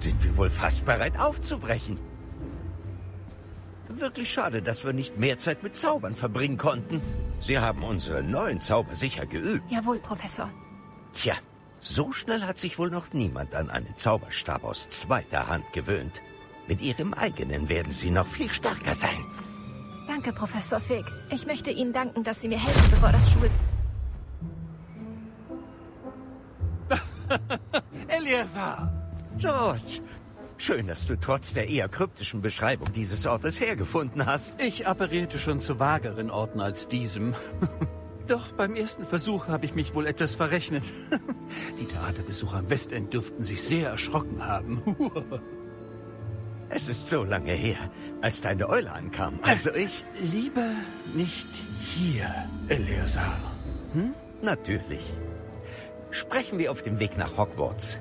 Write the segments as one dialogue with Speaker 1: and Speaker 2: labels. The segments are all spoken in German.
Speaker 1: Dann sind wir wohl fast bereit aufzubrechen. Wirklich schade, dass wir nicht mehr Zeit mit Zaubern verbringen konnten. Sie haben unsere neuen Zauber sicher geübt.
Speaker 2: Jawohl, Professor.
Speaker 1: Tja, so schnell hat sich wohl noch niemand an einen Zauberstab aus zweiter Hand gewöhnt. Mit ihrem eigenen werden sie noch viel stärker sein.
Speaker 2: Danke, Professor Fig. Ich möchte Ihnen danken, dass Sie mir helfen, bevor das Schul...
Speaker 3: Eleazar!
Speaker 1: George, schön, dass du trotz der eher kryptischen Beschreibung dieses Ortes hergefunden hast.
Speaker 3: Ich apparierte schon zu vageren Orten als diesem. Doch beim ersten Versuch habe ich mich wohl etwas verrechnet. Die Theaterbesucher am Westend dürften sich sehr erschrocken haben.
Speaker 1: Es ist so lange her, als deine Eule ankam. Also ich...
Speaker 3: Lieber nicht hier, Eleazar.
Speaker 1: Hm? Natürlich. Sprechen wir auf dem Weg nach Hogwarts.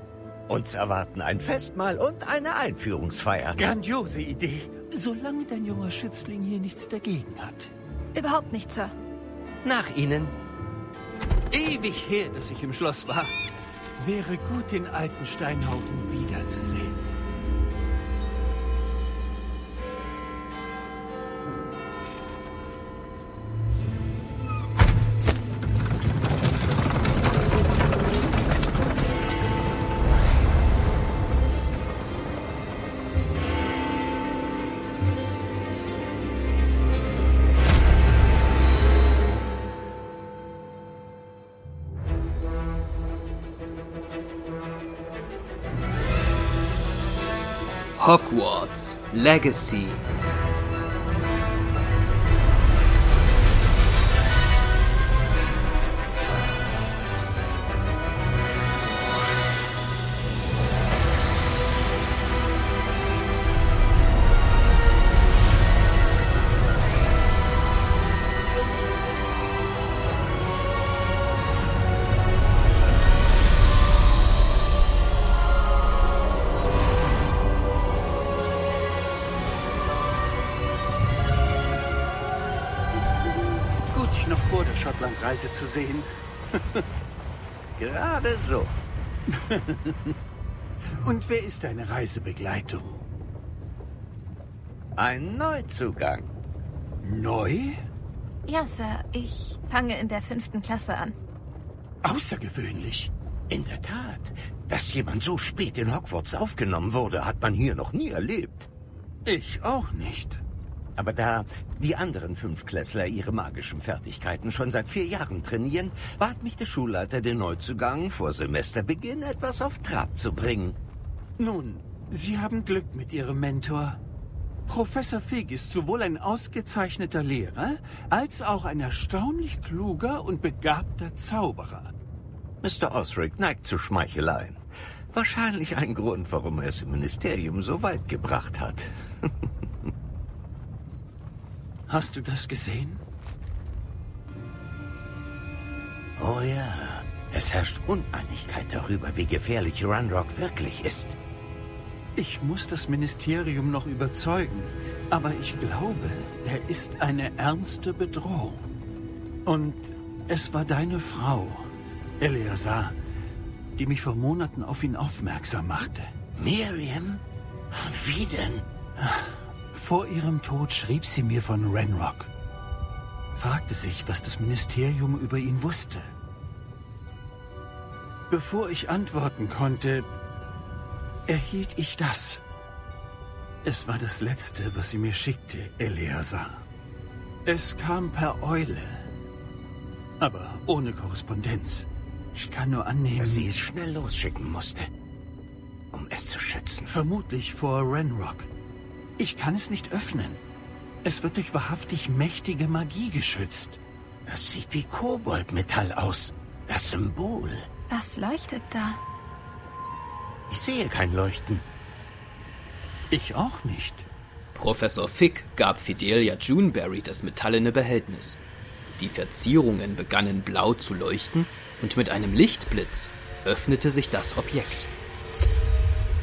Speaker 1: Uns erwarten ein Festmahl und eine Einführungsfeier.
Speaker 3: Grandiose Idee, solange dein junger Schützling hier nichts dagegen hat.
Speaker 2: Überhaupt nicht, Sir.
Speaker 1: Nach Ihnen.
Speaker 3: Ewig her, dass ich im Schloss war. Wäre gut, den alten Steinhaufen wiederzusehen.
Speaker 4: Legacy
Speaker 3: Reise zu sehen?
Speaker 1: Gerade so.
Speaker 3: Und wer ist deine Reisebegleitung?
Speaker 1: Ein Neuzugang.
Speaker 3: Neu?
Speaker 2: Ja, Sir. Ich fange in der fünften Klasse an.
Speaker 3: Außergewöhnlich.
Speaker 1: In der Tat. Dass jemand so spät in Hogwarts aufgenommen wurde, hat man hier noch nie erlebt.
Speaker 3: Ich auch nicht.
Speaker 1: Aber da die anderen Fünfklässler ihre magischen Fertigkeiten schon seit vier Jahren trainieren, bat mich der Schulleiter, den Neuzugang vor Semesterbeginn etwas auf Trab zu bringen.
Speaker 3: Nun, Sie haben Glück mit Ihrem Mentor. Professor Fig ist sowohl ein ausgezeichneter Lehrer als auch ein erstaunlich kluger und begabter Zauberer.
Speaker 1: Mr. Osric neigt zu Schmeicheleien. Wahrscheinlich ein Grund, warum er es im Ministerium so weit gebracht hat.
Speaker 3: Hast du das gesehen?
Speaker 1: Oh ja, es herrscht Uneinigkeit darüber, wie gefährlich Runrock wirklich ist.
Speaker 3: Ich muss das Ministerium noch überzeugen, aber ich glaube, er ist eine ernste Bedrohung. Und es war deine Frau, Eleazar, die mich vor Monaten auf ihn aufmerksam machte.
Speaker 1: Miriam? Wie denn?
Speaker 3: Vor ihrem Tod schrieb sie mir von Renrock. Fragte sich, was das Ministerium über ihn wusste. Bevor ich antworten konnte, erhielt ich das. Es war das Letzte, was sie mir schickte, Eleazar. Es kam per Eule. Aber ohne Korrespondenz. Ich kann nur annehmen...
Speaker 1: Dass sie es schnell losschicken musste, um es zu schützen.
Speaker 3: Vermutlich vor Renrock. Ich kann es nicht öffnen. Es wird durch wahrhaftig mächtige Magie geschützt.
Speaker 1: Das sieht wie Koboldmetall aus. Das Symbol.
Speaker 2: Was leuchtet da?
Speaker 1: Ich sehe kein Leuchten.
Speaker 3: Ich auch nicht.
Speaker 4: Professor Fick gab Fidelia Juneberry das metallene Behältnis. Die Verzierungen begannen blau zu leuchten und mit einem Lichtblitz öffnete sich das Objekt.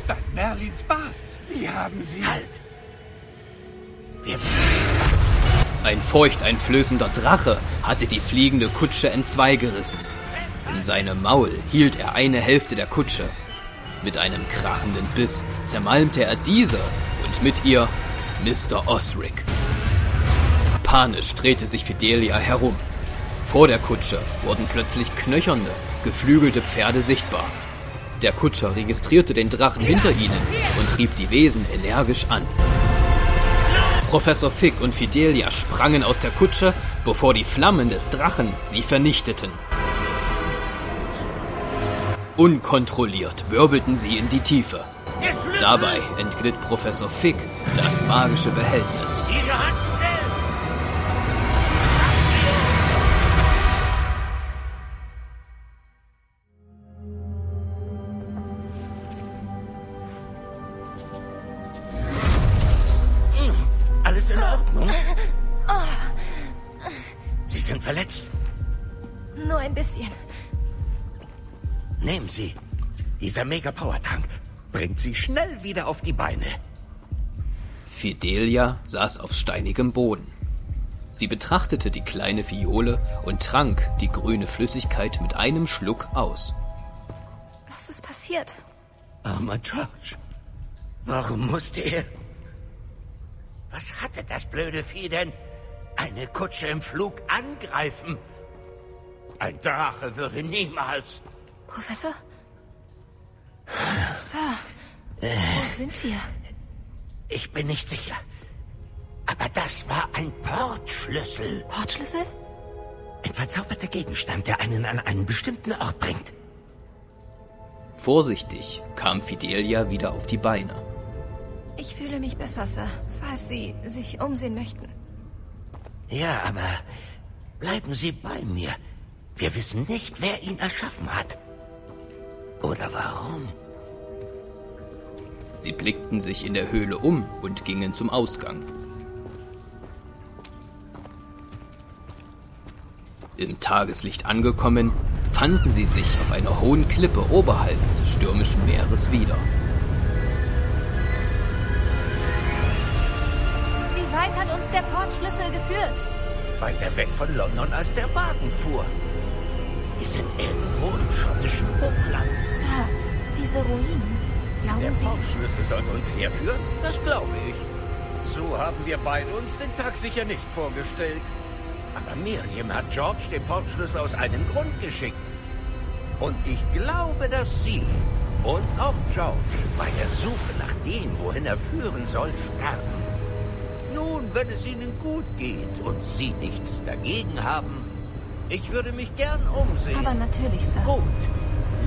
Speaker 3: Bei Merlins Bart. Wie haben Sie...
Speaker 1: Halt! Müssen das.
Speaker 4: Ein feuchteinflößender Drache hatte die fliegende Kutsche entzweigerissen. In seinem Maul hielt er eine Hälfte der Kutsche. Mit einem krachenden Biss zermalmte er diese und mit ihr Mr. Osric. Panisch drehte sich Fidelia herum. Vor der Kutsche wurden plötzlich knöchernde, geflügelte Pferde sichtbar. Der Kutscher registrierte den Drachen hinter ihnen und trieb die Wesen energisch an. Professor Fick und Fidelia sprangen aus der Kutsche, bevor die Flammen des Drachen sie vernichteten. Unkontrolliert wirbelten sie in die Tiefe. Dabei entglitt Professor Fick das magische Behältnis.
Speaker 1: Ihre Dieser Mega-Power-Trank bringt Sie schnell wieder auf die Beine.
Speaker 4: Fidelia saß auf steinigem Boden. Sie betrachtete die kleine Fiole und trank die grüne Flüssigkeit mit einem Schluck aus.
Speaker 2: Was ist passiert?
Speaker 1: Armer George. Warum musste er... Was hatte das blöde Vieh denn? Eine Kutsche im Flug angreifen? Ein Drache würde niemals...
Speaker 2: Professor? Sir, wo sind wir?
Speaker 1: Ich bin nicht sicher. Aber das war ein Portschlüssel.
Speaker 2: Portschlüssel?
Speaker 1: Ein verzauberter Gegenstand, der einen an einen bestimmten Ort bringt.
Speaker 4: Vorsichtig kam Fidelia wieder auf die Beine.
Speaker 2: Ich fühle mich besser, Sir, falls Sie sich umsehen möchten.
Speaker 1: Ja, aber bleiben Sie bei mir. Wir wissen nicht, wer ihn erschaffen hat. Oder warum.
Speaker 4: Sie blickten sich in der Höhle um und gingen zum Ausgang. Im Tageslicht angekommen, fanden sie sich auf einer hohen Klippe oberhalb des stürmischen Meeres wieder.
Speaker 5: Wie weit hat uns der Portschlüssel geführt?
Speaker 1: Weiter weg von London, als der Wagen fuhr. Sind irgendwo im schottischen Hochland.
Speaker 2: Sir, diese Ruinen. Glauben
Speaker 1: Der
Speaker 2: Sie,
Speaker 1: Portschlüssel sollte uns herführen? Das glaube ich. So haben wir beide uns den Tag sicher nicht vorgestellt. Aber Miriam hat George den Portschlüssel aus einem Grund geschickt. Und ich glaube, dass sie und auch George bei der Suche nach dem, wohin er führen soll, sterben. Nun, wenn es ihnen gut geht und sie nichts dagegen haben, ich würde mich gern umsehen.
Speaker 2: aber natürlich, Sir.
Speaker 1: Gut,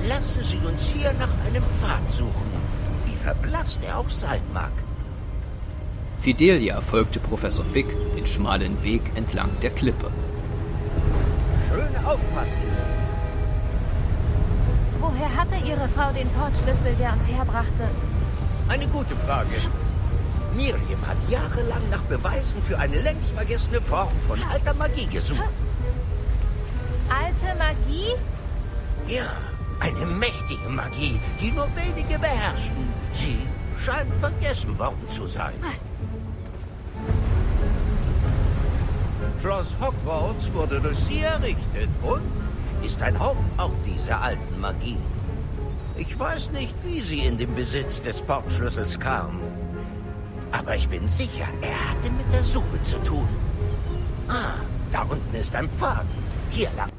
Speaker 1: lassen Sie uns hier nach einem Pfad suchen, wie verblasst er auch sein mag.
Speaker 4: Fidelia folgte Professor Fick den schmalen Weg entlang der Klippe.
Speaker 1: Schön aufpassen.
Speaker 5: Woher hatte Ihre Frau den Portschlüssel, der uns herbrachte?
Speaker 1: Eine gute Frage. Miriam hat jahrelang nach Beweisen für eine längst vergessene Form von alter Magie gesucht.
Speaker 5: Alte Magie?
Speaker 1: Ja, eine mächtige Magie, die nur wenige beherrschen. Sie scheint vergessen worden zu sein. Schloss Hogwarts wurde durch sie errichtet und ist ein Hauptort dieser alten Magie. Ich weiß nicht, wie sie in den Besitz des Portschlüssels kam. Aber ich bin sicher, er hatte mit der Suche zu tun. Ah, da unten ist ein Pfad. Hier lang.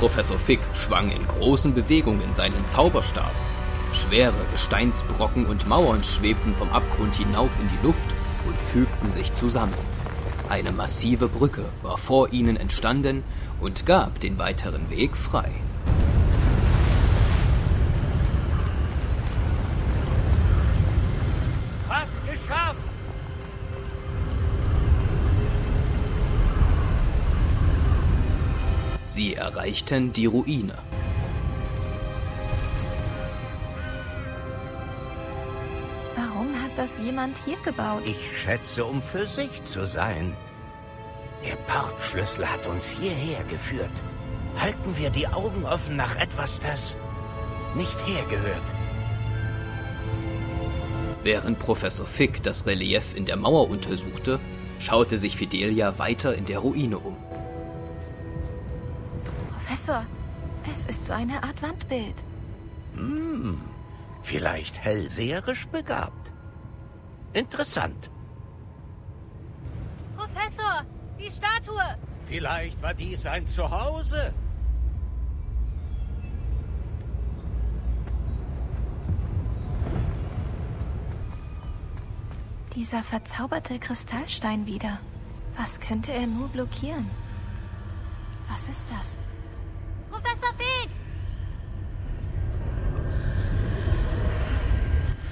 Speaker 4: Professor Fick schwang in großen Bewegungen seinen Zauberstab. Schwere Gesteinsbrocken und Mauern schwebten vom Abgrund hinauf in die Luft und fügten sich zusammen. Eine massive Brücke war vor ihnen entstanden und gab den weiteren Weg frei. Sie erreichten die Ruine.
Speaker 2: Warum hat das jemand hier gebaut?
Speaker 1: Ich schätze, um für sich zu sein. Der Portschlüssel hat uns hierher geführt. Halten wir die Augen offen nach etwas, das nicht hergehört.
Speaker 4: Während Professor Fick das Relief in der Mauer untersuchte, schaute sich Fidelia weiter in der Ruine um.
Speaker 2: Professor, es ist so eine Art Wandbild.
Speaker 1: Hm, vielleicht hellseherisch begabt. Interessant.
Speaker 5: Professor, die Statue!
Speaker 1: Vielleicht war dies ein Zuhause.
Speaker 2: Dieser verzauberte Kristallstein wieder. Was könnte er nur blockieren? Was ist das?
Speaker 5: Professor Fig!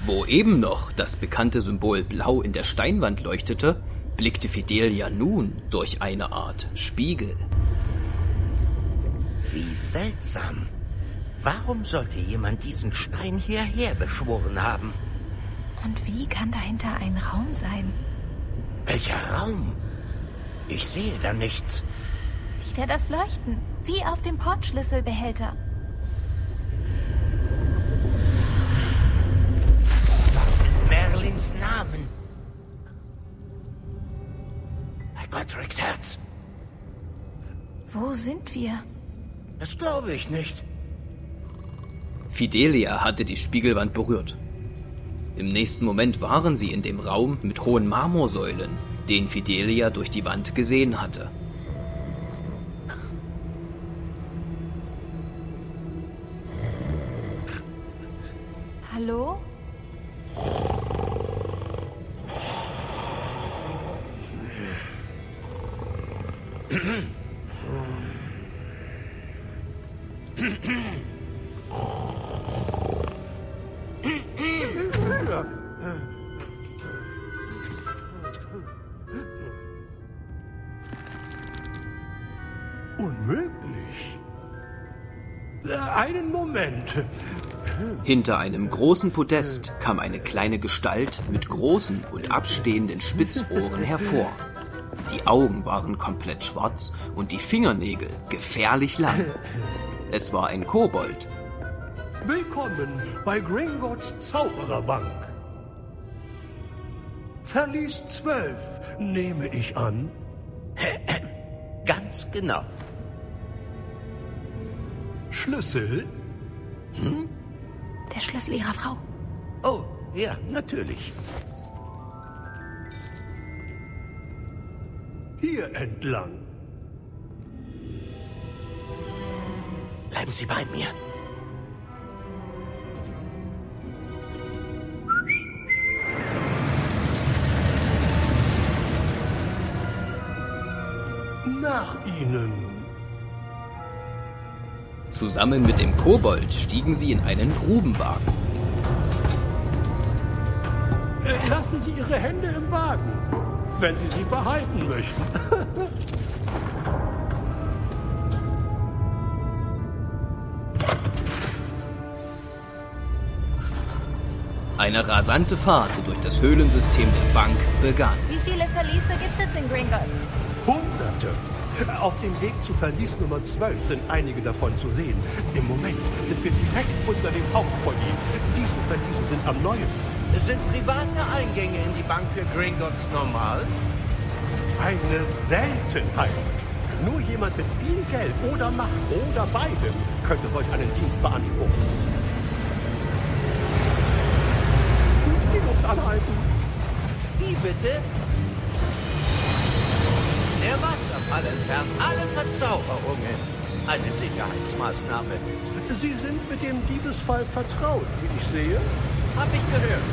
Speaker 4: Wo eben noch das bekannte Symbol Blau in der Steinwand leuchtete, blickte Fidelia nun durch eine Art Spiegel.
Speaker 1: Wie seltsam. Warum sollte jemand diesen Stein hierher beschworen haben?
Speaker 2: Und wie kann dahinter ein Raum sein?
Speaker 1: Welcher Raum? Ich sehe da nichts.
Speaker 2: Wieder das Leuchten, wie auf dem Portschlüsselbehälter.
Speaker 1: Was in Merlins Namen? Bei Gottricks Herz.
Speaker 2: Wo sind wir?
Speaker 1: Das glaube ich nicht.
Speaker 4: Fidelia hatte die Spiegelwand berührt. Im nächsten Moment waren sie in dem Raum mit hohen Marmorsäulen, den Fidelia durch die Wand gesehen hatte. Hinter einem großen Podest kam eine kleine Gestalt mit großen und abstehenden Spitzohren hervor. Die Augen waren komplett schwarz und die Fingernägel gefährlich lang. Es war ein Kobold.
Speaker 6: Willkommen bei Gringotts Zaubererbank. Verlies 12, nehme ich an.
Speaker 1: Ganz genau.
Speaker 6: Schlüssel?
Speaker 2: Der Schlüssel ihrer Frau.
Speaker 1: Oh, ja, natürlich.
Speaker 6: Hier entlang.
Speaker 1: Bleiben Sie bei mir.
Speaker 6: Nach Ihnen.
Speaker 4: Zusammen mit dem Kobold stiegen sie in einen Grubenwagen.
Speaker 6: Lassen Sie Ihre Hände im Wagen, wenn Sie sie behalten möchten.
Speaker 4: Eine rasante Fahrt durch das Höhlensystem der Bank begann.
Speaker 5: Wie viele Verliese gibt es in Gringotts?
Speaker 6: Hunderte. Auf dem Weg zu Verlies Nummer 12 sind einige davon zu sehen. Im Moment sind wir direkt unter dem Hauptfoyer. Diese Verliese sind am neuesten.
Speaker 1: Sind private Eingänge in die Bank für Gringotts normal?
Speaker 6: Eine Seltenheit. Nur jemand mit viel Geld oder Macht oder beidem könnte solch einen Dienst beanspruchen. Gut die Luft anhalten.
Speaker 1: Wie bitte? Wasserfall entfernt alle Verzauberungen. Eine Sicherheitsmaßnahme.
Speaker 6: Sie sind mit dem Diebesfall vertraut, wie ich sehe.
Speaker 1: Hab ich gehört.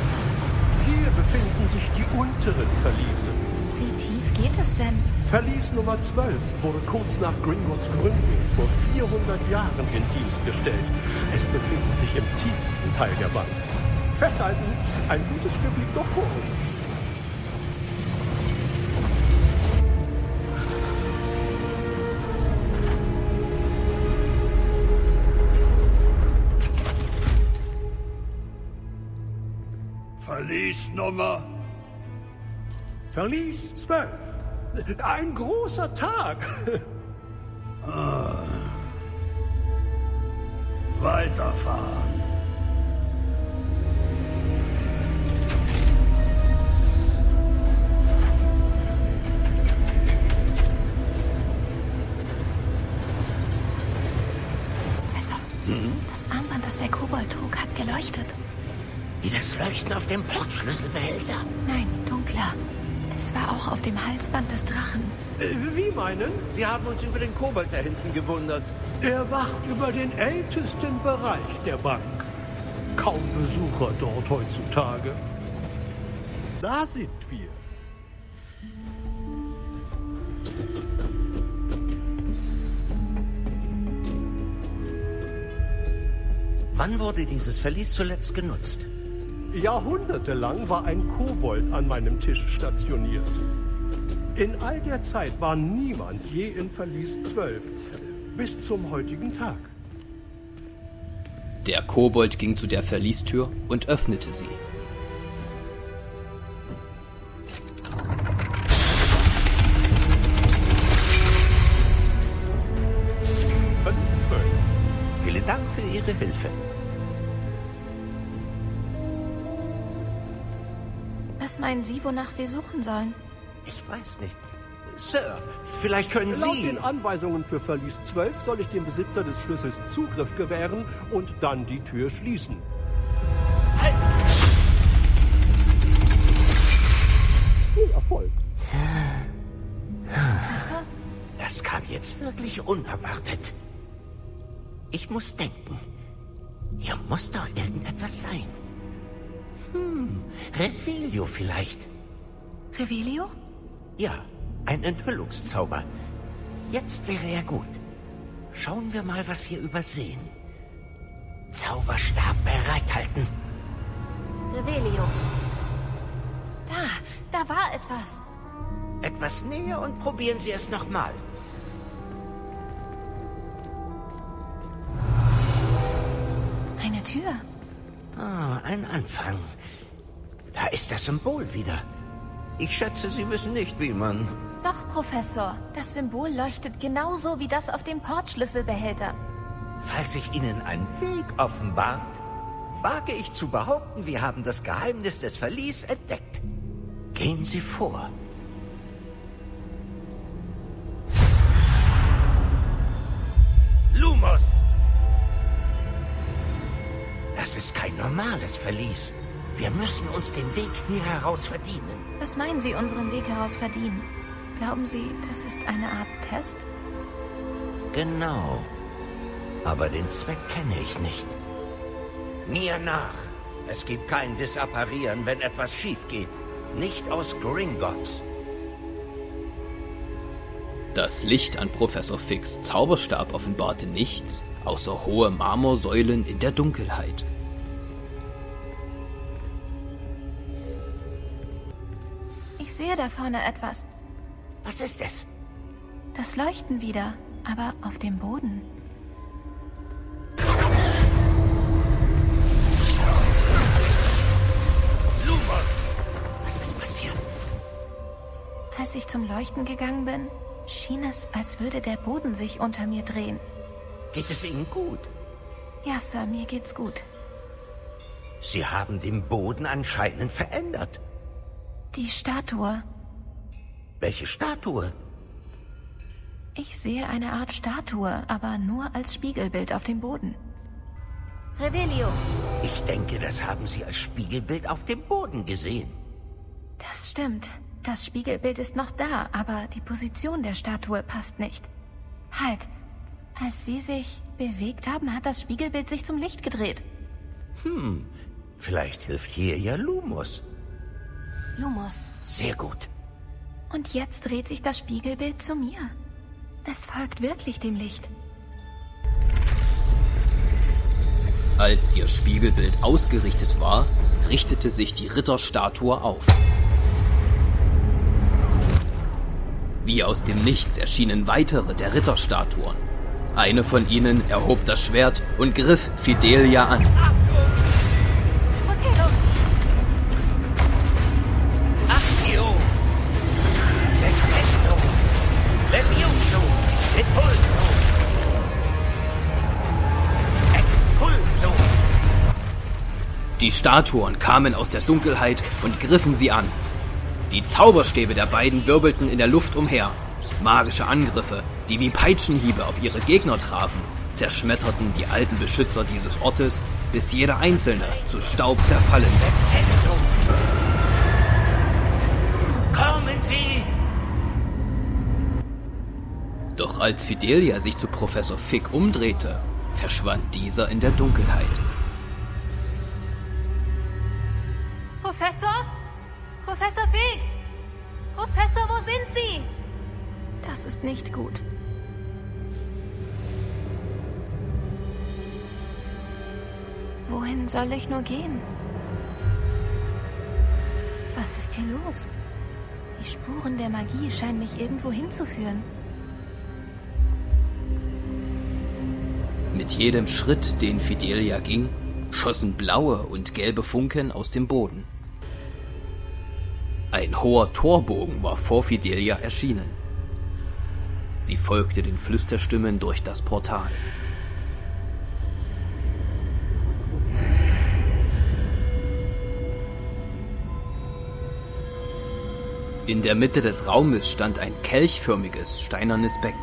Speaker 6: Hier befinden sich die unteren Verliese.
Speaker 2: Wie tief geht es denn?
Speaker 6: Verlies Nummer 12 wurde kurz nach Gringotts Gründung vor 400 Jahren in Dienst gestellt. Es befindet sich im tiefsten Teil der Bank. Festhalten, ein gutes Stück liegt noch vor uns.
Speaker 7: Verliesnummer?
Speaker 6: Verlies 12. Ein großer Tag. ah.
Speaker 7: Weiterfahren. Mhm.
Speaker 5: Das Armband, das der Kobold trug, hat geleuchtet.
Speaker 1: Wie das Leuchten auf dem Portschlüsselbehälter.
Speaker 5: Nein, dunkler. Es war auch auf dem Halsband des Drachen.
Speaker 6: Äh, wie meinen?
Speaker 1: Wir haben uns über den Kobold da hinten gewundert.
Speaker 6: Er wacht über den ältesten Bereich der Bank. Kaum Besucher dort heutzutage. Da sind wir.
Speaker 1: Wann wurde dieses Verlies zuletzt genutzt?
Speaker 6: Jahrhundertelang war ein Kobold an meinem Tisch stationiert. In all der Zeit war niemand je in Verlies 12. Bis zum heutigen Tag.
Speaker 4: Der Kobold ging zu der Verliestür und öffnete sie.
Speaker 6: Verlies 12.
Speaker 1: Vielen Dank für Ihre Hilfe.
Speaker 5: Meinen Sie, wonach wir suchen sollen?
Speaker 1: Ich weiß nicht. Sir, vielleicht können
Speaker 6: Laut
Speaker 1: Sie...
Speaker 6: den Anweisungen für Verlies 12 soll ich dem Besitzer des Schlüssels Zugriff gewähren und dann die Tür schließen.
Speaker 1: Halt!
Speaker 6: Viel Erfolg.
Speaker 5: Professor?
Speaker 1: Das kam jetzt wirklich unerwartet. Ich muss denken. Hier muss doch irgendetwas sein. Hm, Revelio vielleicht.
Speaker 5: Revelio?
Speaker 1: Ja, ein Enthüllungszauber. Jetzt wäre er gut. Schauen wir mal, was wir übersehen. Zauberstab bereithalten.
Speaker 8: Revelio.
Speaker 5: Da, da war etwas.
Speaker 1: Etwas näher und probieren Sie es nochmal.
Speaker 5: Eine Tür.
Speaker 1: Ah, ein Anfang. Da ist das Symbol wieder. Ich schätze, Sie wissen nicht, wie man...
Speaker 5: Doch, Professor. Das Symbol leuchtet genauso wie das auf dem Portschlüsselbehälter.
Speaker 1: Falls sich Ihnen ein Weg offenbart, wage ich zu behaupten, wir haben das Geheimnis des Verlies entdeckt. Gehen Sie vor. Lumos! Das ist kein normales Verlies. Wir müssen uns den Weg hier heraus verdienen.
Speaker 5: Was meinen Sie, unseren Weg heraus verdienen? Glauben Sie, das ist eine Art Test?
Speaker 1: Genau. Aber den Zweck kenne ich nicht. Mir nach. Es gibt kein Disapparieren, wenn etwas schief geht. Nicht aus Gringotts.
Speaker 4: Das Licht an Professor Fix Zauberstab offenbarte nichts, außer hohe Marmorsäulen in der Dunkelheit.
Speaker 5: Ich sehe da vorne etwas.
Speaker 1: Was ist es?
Speaker 5: Das Leuchten wieder, aber auf dem Boden.
Speaker 1: Was ist passiert?
Speaker 5: Als ich zum Leuchten gegangen bin, schien es, als würde der Boden sich unter mir drehen.
Speaker 1: Geht es Ihnen gut?
Speaker 5: Ja, Sir, mir geht's gut.
Speaker 1: Sie haben den Boden anscheinend verändert.
Speaker 5: Die Statue.
Speaker 1: Welche Statue?
Speaker 5: Ich sehe eine Art Statue, aber nur als Spiegelbild auf dem Boden.
Speaker 8: Revelio.
Speaker 1: Ich denke, das haben Sie als Spiegelbild auf dem Boden gesehen.
Speaker 5: Das stimmt. Das Spiegelbild ist noch da, aber die Position der Statue passt nicht. Halt. Als Sie sich bewegt haben, hat das Spiegelbild sich zum Licht gedreht.
Speaker 1: Vielleicht hilft hier ja Lumos.
Speaker 5: Lumos.
Speaker 1: Sehr gut.
Speaker 5: Und jetzt dreht sich das Spiegelbild zu mir. Es folgt wirklich dem Licht.
Speaker 4: Als ihr Spiegelbild ausgerichtet war, richtete sich die Ritterstatue auf. Wie aus dem Nichts erschienen weitere der Ritterstatuen. Eine von ihnen erhob das Schwert und griff Fidelia an. Die Statuen kamen aus der Dunkelheit und griffen sie an. Die Zauberstäbe der beiden wirbelten in der Luft umher. Magische Angriffe, die wie Peitschenhiebe auf ihre Gegner trafen, zerschmetterten die alten Beschützer dieses Ortes, bis jeder einzelne zu Staub zerfallen
Speaker 1: Zentrum. Kommen Sie!
Speaker 4: Doch als Fidelia sich zu Professor Fick umdrehte, verschwand dieser in der Dunkelheit.
Speaker 5: Professor? Professor Fig? Professor, wo sind Sie?
Speaker 2: Das ist nicht gut. Wohin soll ich nur gehen? Was ist hier los? Die Spuren der Magie scheinen mich irgendwo hinzuführen.
Speaker 4: Mit jedem Schritt, den Fidelia ging, schossen blaue und gelbe Funken aus dem Boden. Ein hoher Torbogen war vor Fidelia erschienen. Sie folgte den Flüsterstimmen durch das Portal. In der Mitte des Raumes stand ein kelchförmiges steinernes Becken.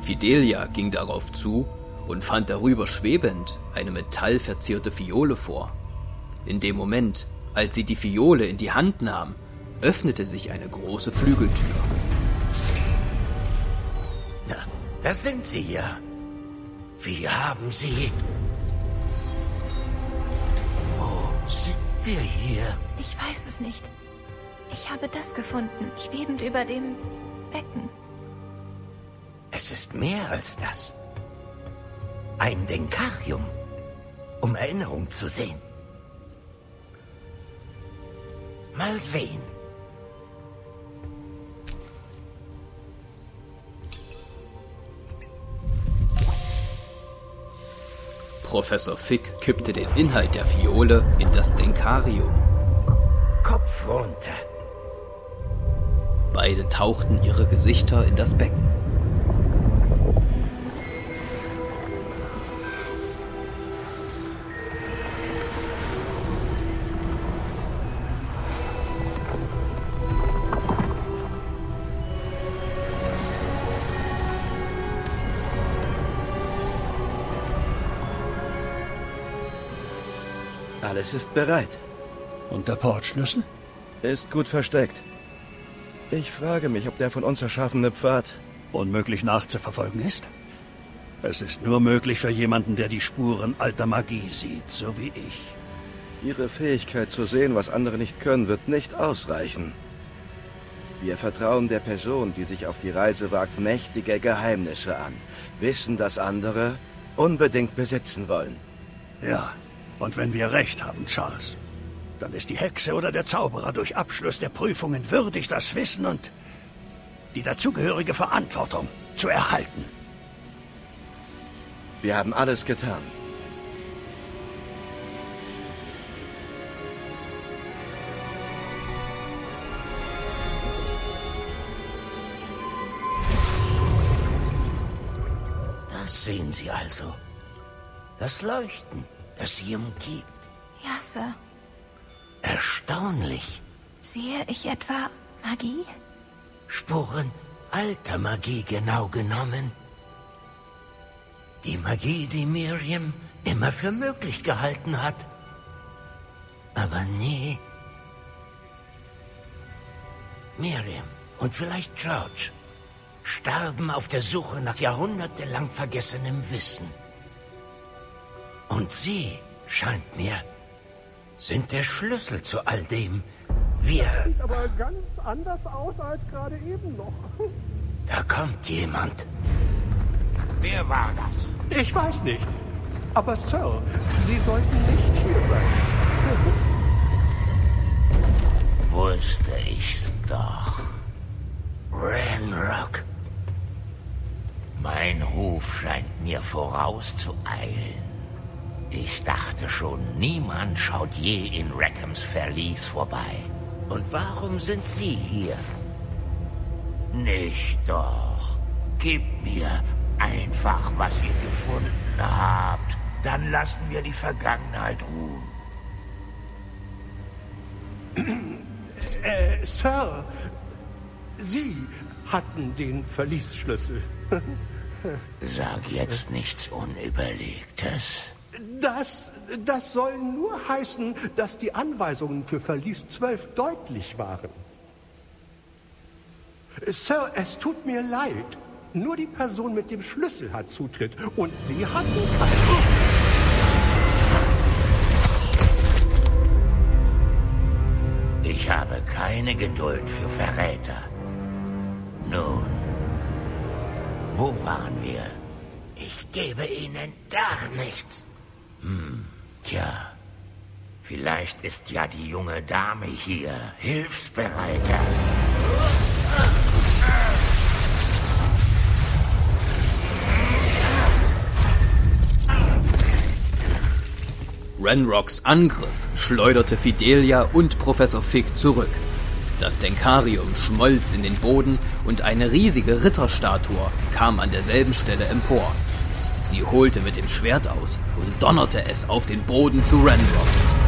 Speaker 4: Fidelia ging darauf zu und fand darüber schwebend eine metallverzierte Fiole vor. In dem Moment, als sie die Fiole in die Hand nahm, öffnete sich eine große Flügeltür.
Speaker 1: Na, da sind Sie ja. Wie haben Sie... Wo sind wir hier?
Speaker 2: Ich weiß es nicht. Ich habe das gefunden, schwebend über dem Becken.
Speaker 1: Es ist mehr als das. Ein Denkarium, um Erinnerung zu sehen. Mal sehen.
Speaker 4: Professor Fick kippte den Inhalt der Fiole in das Denkarium.
Speaker 1: Kopf runter.
Speaker 4: Beide tauchten ihre Gesichter in das Becken.
Speaker 7: Alles ist bereit.
Speaker 9: Und der Portschlüssel?
Speaker 7: Ist gut versteckt. Ich frage mich, ob der von uns erschaffene Pfad...
Speaker 9: Unmöglich nachzuverfolgen ist? Es ist nur möglich für jemanden, der die Spuren alter Magie sieht, so wie ich.
Speaker 7: Ihre Fähigkeit zu sehen, was andere nicht können, wird nicht ausreichen. Wir vertrauen der Person, die sich auf die Reise wagt, mächtige Geheimnisse an. Wissen, dass andere unbedingt besitzen wollen.
Speaker 9: Ja, und wenn wir recht haben, Charles, dann ist die Hexe oder der Zauberer durch Abschluss der Prüfungen würdig, das Wissen und die dazugehörige Verantwortung zu erhalten.
Speaker 7: Wir haben alles getan.
Speaker 1: Das sehen Sie also. Das Leuchten, das Sie umgibt.
Speaker 2: Ja, Sir.
Speaker 1: Erstaunlich.
Speaker 2: Sehe ich etwa Magie?
Speaker 1: Spuren alter Magie genau genommen. Die Magie, die Miriam immer für möglich gehalten hat. Aber nie. Miriam und vielleicht George starben auf der Suche nach jahrhundertelang vergessenem Wissen. Und sie, scheint mir, sind der Schlüssel zu all dem. Wir...
Speaker 6: Sieht aber ganz anders aus als gerade eben noch.
Speaker 1: Da kommt jemand. Wer war das?
Speaker 6: Ich weiß nicht. Aber Sir, Sie sollten nicht hier sein.
Speaker 1: Wusste ich's doch. Ranrock. Mein Ruf scheint mir vorauszueilen. Ich dachte schon, niemand schaut je in Rackhams Verlies vorbei. Und warum sind Sie hier? Nicht doch. Gebt mir einfach, was ihr gefunden habt. Dann lassen wir die Vergangenheit ruhen.
Speaker 6: Sir, Sie hatten den Verliesschlüssel.
Speaker 10: Sag jetzt nichts Unüberlegtes.
Speaker 6: Das, das soll nur heißen, dass die Anweisungen für Verlies 12 deutlich waren. Sir, es tut mir leid. Nur die Person mit dem Schlüssel hat Zutritt und Sie hatten keinen.
Speaker 10: Ich habe keine Geduld für Verräter. Nun, wo waren wir? Ich gebe Ihnen gar nichts. Hm, tja. Vielleicht ist ja die junge Dame hier hilfsbereiter.
Speaker 4: Renrocks Angriff schleuderte Fidelia und Professor Fig zurück. Das Denkarium schmolz in den Boden und eine riesige Ritterstatue kam an derselben Stelle empor. Sie holte mit dem Schwert aus und donnerte es auf den Boden zu Renrock.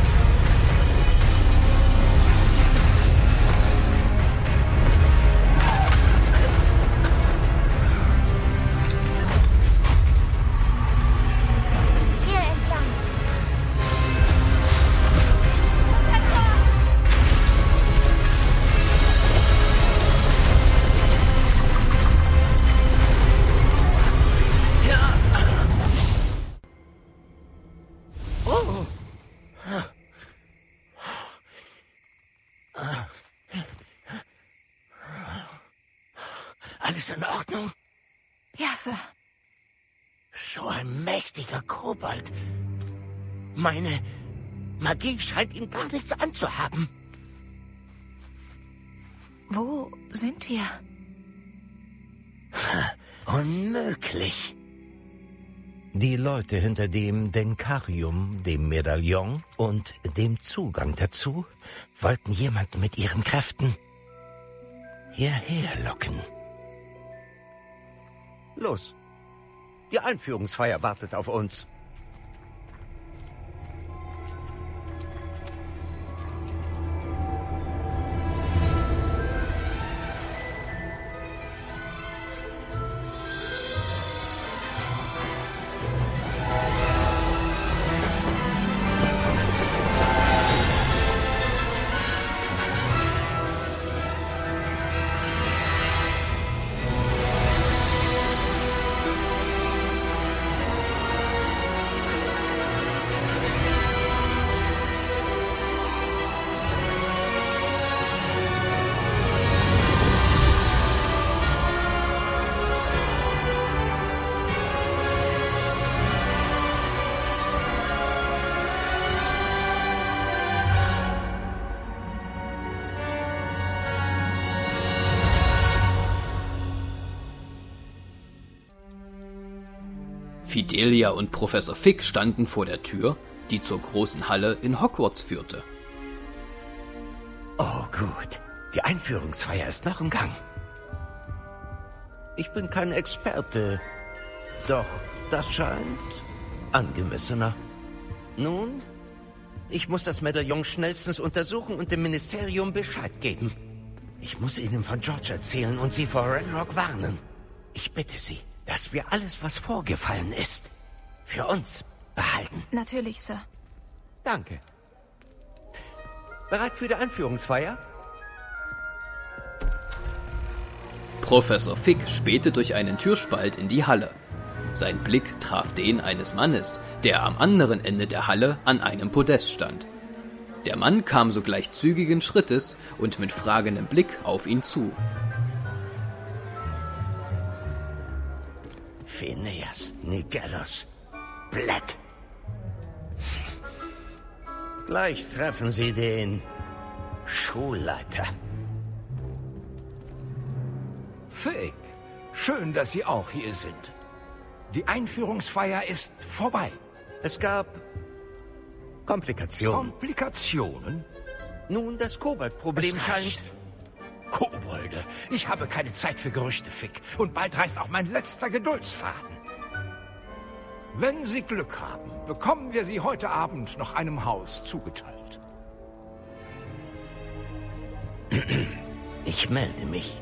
Speaker 10: Mächtiger Kobold. Meine Magie scheint ihn gar nichts anzuhaben.
Speaker 2: Wo sind wir?
Speaker 10: Unmöglich. Die Leute hinter dem Denkarium, dem Medaillon und dem Zugang dazu wollten jemanden mit ihren Kräften hierher locken.
Speaker 1: Los. Die Einführungsfeier wartet auf uns.
Speaker 4: Fidelia und Professor Fig standen vor der Tür, die zur großen Halle in Hogwarts führte.
Speaker 1: Oh, gut. Die Einführungsfeier ist noch im Gang. Ich bin kein Experte. Doch das scheint angemessener. Nun, ich muss das Medaillon schnellstens untersuchen und dem Ministerium Bescheid geben. Ich muss Ihnen von George erzählen und Sie vor Renrock warnen. Ich bitte Sie, dass wir alles, was vorgefallen ist, für uns behalten.
Speaker 2: Natürlich, Sir.
Speaker 1: Danke. Bereit für die Einführungsfeier?
Speaker 4: Professor Fig spähte durch einen Türspalt in die Halle. Sein Blick traf den eines Mannes, der am anderen Ende der Halle an einem Podest stand. Der Mann kam sogleich zügigen Schrittes und mit fragendem Blick auf ihn zu.
Speaker 10: Phineas Nigellus Black. Gleich treffen Sie den Schulleiter.
Speaker 11: Fig, schön, dass Sie auch hier sind. Die Einführungsfeier ist vorbei.
Speaker 1: Es gab Komplikationen.
Speaker 11: Komplikationen?
Speaker 1: Nun, das Koboldproblem
Speaker 11: Es
Speaker 1: scheint...
Speaker 11: Kobolde, ich habe keine Zeit für Gerüchte, Fick. Und bald reißt auch mein letzter Geduldsfaden. Wenn Sie Glück haben, bekommen wir Sie heute Abend noch einem Haus zugeteilt.
Speaker 10: Ich melde mich.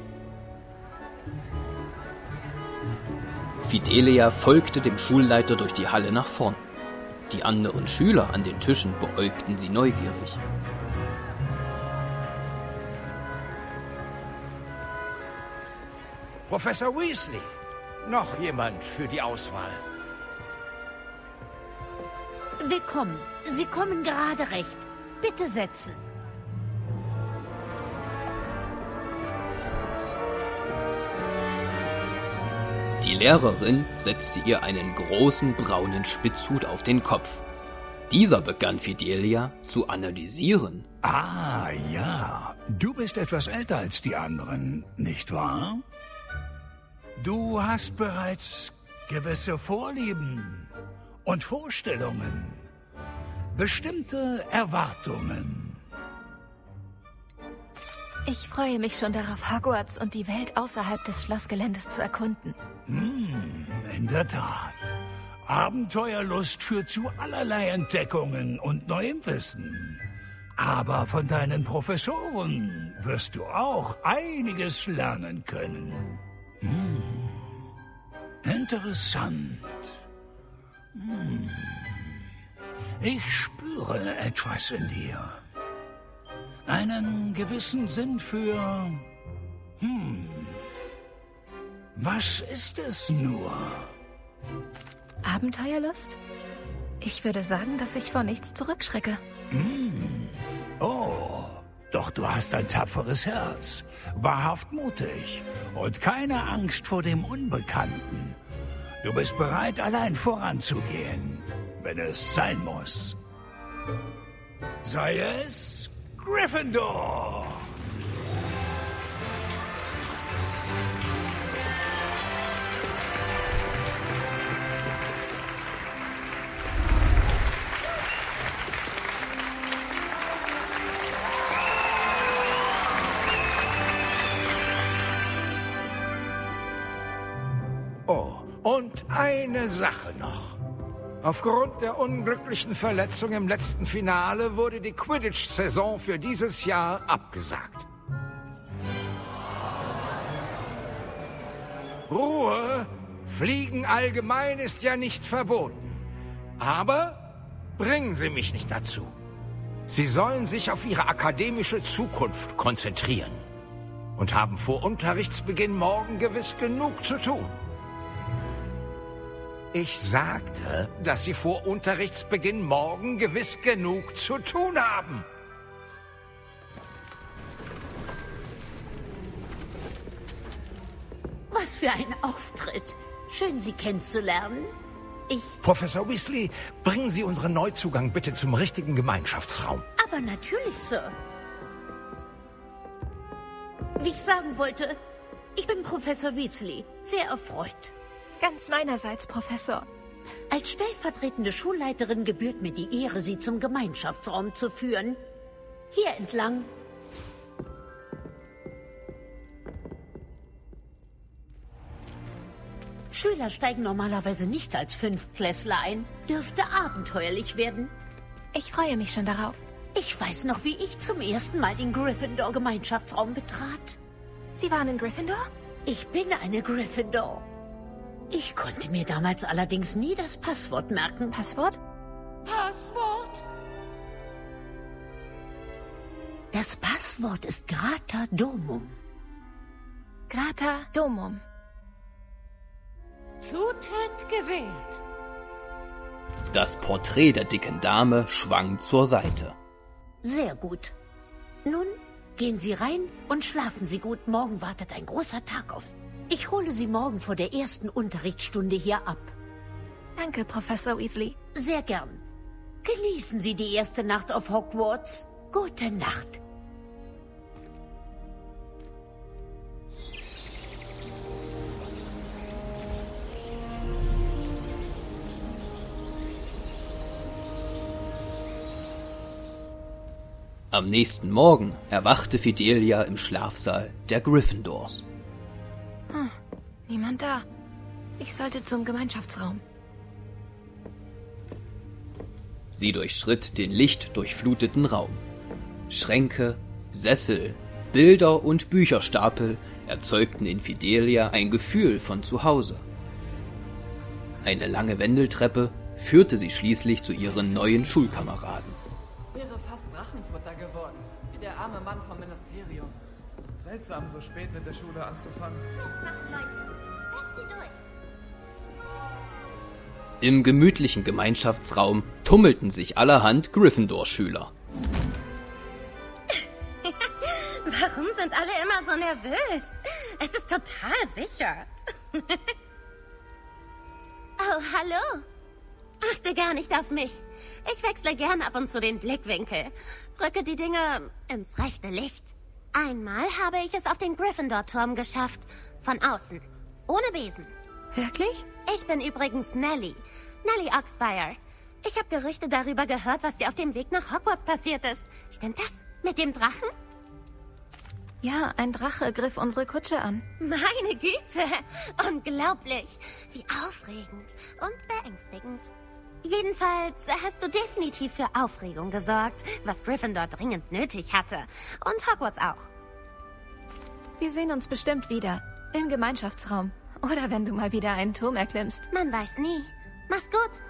Speaker 4: Fidelia folgte dem Schulleiter durch die Halle nach vorn. Die anderen Schüler an den Tischen beäugten sie neugierig.
Speaker 11: Professor Weasley. Noch jemand für die Auswahl.
Speaker 12: Willkommen. Sie kommen gerade recht. Bitte setzen.
Speaker 4: Die Lehrerin setzte ihr einen großen braunen Spitzhut auf den Kopf. Dieser begann Fidelia zu analysieren.
Speaker 9: Ah, ja. Du bist etwas älter als die anderen, nicht wahr? Du hast bereits gewisse Vorlieben und Vorstellungen, bestimmte Erwartungen.
Speaker 2: Ich freue mich schon darauf, Hogwarts und die Welt außerhalb des Schlossgeländes zu erkunden.
Speaker 9: Hm, in der Tat. Abenteuerlust führt zu allerlei Entdeckungen und neuem Wissen. Aber von deinen Professoren wirst du auch einiges lernen können. Hm. Interessant. Hm. Ich spüre etwas in dir. Einen gewissen Sinn für... Hm. Was ist es nur?
Speaker 2: Abenteuerlust? Ich würde sagen, dass ich vor nichts zurückschrecke.
Speaker 9: Hm. Doch du hast ein tapferes Herz, wahrhaft mutig und keine Angst vor dem Unbekannten. Du bist bereit, allein voranzugehen, wenn es sein muss. Sei es Gryffindor.
Speaker 11: Und eine Sache noch. Aufgrund der unglücklichen Verletzung im letzten Finale wurde die Quidditch-Saison für dieses Jahr abgesagt. Ruhe, Fliegen allgemein ist ja nicht verboten. Aber bringen Sie mich nicht dazu. Sie sollen sich auf Ihre akademische Zukunft konzentrieren und haben vor Unterrichtsbeginn morgen gewiss genug zu tun. Ich sagte, dass Sie vor Unterrichtsbeginn morgen gewiss genug zu tun haben.
Speaker 12: Was für ein Auftritt. Schön, Sie kennenzulernen. Ich...
Speaker 11: Professor Weasley, bringen Sie unseren Neuzugang bitte zum richtigen Gemeinschaftsraum.
Speaker 12: Aber natürlich, Sir. Wie ich sagen wollte, ich bin Professor Weasley. Sehr erfreut.
Speaker 2: Ganz meinerseits, Professor.
Speaker 12: Als stellvertretende Schulleiterin gebührt mir die Ehre, Sie zum Gemeinschaftsraum zu führen. Hier entlang. Schüler steigen normalerweise nicht als Fünftklässler ein. Dürfte abenteuerlich werden.
Speaker 2: Ich freue mich schon darauf.
Speaker 12: Ich weiß noch, wie ich zum ersten Mal den Gryffindor-Gemeinschaftsraum betrat.
Speaker 2: Sie waren in Gryffindor?
Speaker 12: Ich bin eine Gryffindor. Ich konnte mir damals allerdings nie das Passwort merken.
Speaker 2: Passwort?
Speaker 12: Passwort? Das Passwort ist Grata Domum.
Speaker 2: Grata Domum.
Speaker 12: Zutritt gewählt.
Speaker 4: Das Porträt der dicken Dame schwang zur Seite.
Speaker 12: Sehr gut. Nun gehen Sie rein und schlafen Sie gut. Morgen wartet ein großer Tag auf Sie. Ich hole Sie morgen vor der ersten Unterrichtsstunde hier ab.
Speaker 2: Danke, Professor Weasley.
Speaker 12: Sehr gern. Genießen Sie die erste Nacht auf Hogwarts. Gute Nacht.
Speaker 4: Am nächsten Morgen erwachte Fidelia im Schlafsaal der Gryffindors.
Speaker 2: Hm, niemand da. Ich sollte zum Gemeinschaftsraum.
Speaker 4: Sie durchschritt den lichtdurchfluteten Raum. Schränke, Sessel, Bilder und Bücherstapel erzeugten in Fidelia ein Gefühl von Zuhause. Eine lange Wendeltreppe führte sie schließlich zu ihren neuen Schulkameraden.
Speaker 13: Wäre fast Drachenfutter geworden, wie der arme Mann vom Ministerium.
Speaker 14: Seltsam, so spät mit der Schule anzufangen.
Speaker 15: Machen, Leute. Lasst sie durch.
Speaker 4: Im gemütlichen Gemeinschaftsraum tummelten sich allerhand Gryffindor-Schüler.
Speaker 16: Warum sind alle immer so nervös? Es ist total sicher.
Speaker 17: oh, hallo. Achte gar nicht auf mich. Ich wechsle gern ab und zu den Blickwinkel. Rücke die Dinge ins rechte Licht. Einmal habe ich es auf den Gryffindor-Turm geschafft. Von außen. Ohne Besen.
Speaker 5: Wirklich?
Speaker 17: Ich bin übrigens Nellie. Nellie Oxfire. Ich habe Gerüchte darüber gehört, was dir auf dem Weg nach Hogwarts passiert ist. Stimmt das? Mit dem Drachen?
Speaker 5: Ja, ein Drache griff unsere Kutsche an.
Speaker 17: Meine Güte! Unglaublich! Wie aufregend und beängstigend. Jedenfalls hast du definitiv für Aufregung gesorgt, was Gryffindor dringend nötig hatte. Und Hogwarts auch.
Speaker 5: Wir sehen uns bestimmt wieder. Im Gemeinschaftsraum. Oder wenn du mal wieder einen Turm erklimmst.
Speaker 17: Man weiß nie. Mach's gut.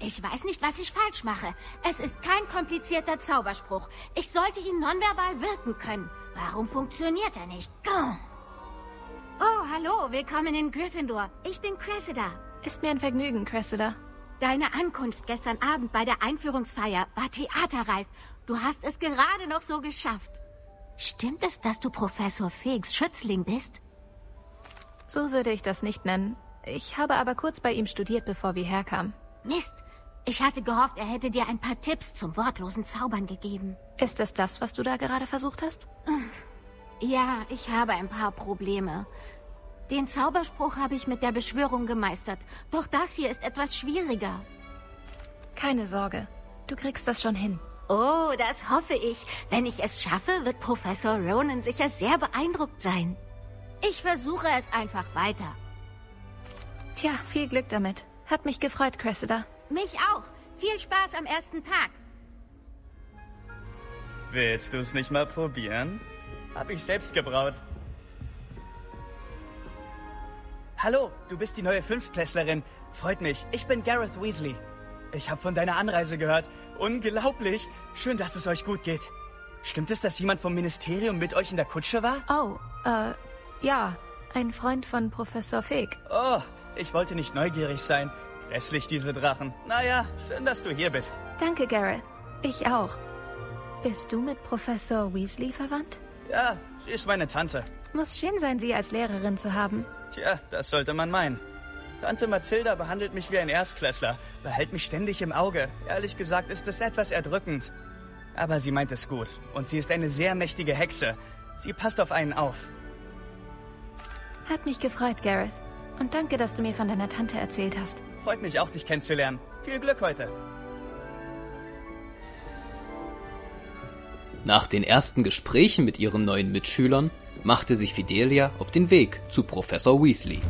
Speaker 12: Ich weiß nicht, was ich falsch mache. Es ist kein komplizierter Zauberspruch. Ich sollte ihn nonverbal wirken können. Warum funktioniert er nicht? Oh, hallo, willkommen in Gryffindor. Ich bin Cressida.
Speaker 5: Ist mir ein Vergnügen, Cressida.
Speaker 12: Deine Ankunft gestern Abend bei der Einführungsfeier war theaterreif. Du hast es gerade noch so geschafft. Stimmt es, dass du Professor Fegs Schützling bist?
Speaker 5: So würde ich das nicht nennen. Ich habe aber kurz bei ihm studiert, bevor wir herkamen.
Speaker 12: Mist. Ich hatte gehofft, er hätte dir ein paar Tipps zum wortlosen Zaubern gegeben.
Speaker 5: Ist es das, was du da gerade versucht hast?
Speaker 12: Ja, ich habe ein paar Probleme. Den Zauberspruch habe ich mit der Beschwörung gemeistert. Doch das hier ist etwas schwieriger.
Speaker 5: Keine Sorge. Du kriegst das schon hin.
Speaker 12: Oh, das hoffe ich. Wenn ich es schaffe, wird Professor Ronan sicher sehr beeindruckt sein. Ich versuche es einfach weiter.
Speaker 5: Tja, viel Glück damit. Hat mich gefreut, Cressida.
Speaker 12: Mich auch. Viel Spaß am ersten Tag.
Speaker 18: Willst du es nicht mal probieren? Hab ich selbst gebraut. Hallo, du bist die neue Fünftklässlerin. Freut mich. Ich bin Gareth Weasley. Ich habe von deiner Anreise gehört. Unglaublich. Schön, dass es euch gut geht. Stimmt es, dass jemand vom Ministerium mit euch in der Kutsche war?
Speaker 5: Oh, äh, ja. Ein Freund von Professor Fig.
Speaker 18: Oh, ich wollte nicht neugierig sein. Grässlich, diese Drachen. Naja, schön, dass du hier bist.
Speaker 5: Danke, Gareth. Ich auch. Bist du mit Professor Weasley verwandt?
Speaker 18: Ja, sie ist meine Tante.
Speaker 5: Muss schön sein, sie als Lehrerin zu haben.
Speaker 18: Tja, das sollte man meinen. Tante Mathilda behandelt mich wie ein Erstklässler, behält mich ständig im Auge. Ehrlich gesagt ist es etwas erdrückend. Aber sie meint es gut. Und sie ist eine sehr mächtige Hexe. Sie passt auf einen auf.
Speaker 5: Hat mich gefreut, Gareth. Und danke, dass du mir von deiner Tante erzählt hast.
Speaker 18: Freut mich auch, dich kennenzulernen. Viel Glück heute.
Speaker 4: Nach den ersten Gesprächen mit ihren neuen Mitschülern machte sich Fidelia auf den Weg zu Professor Weasley.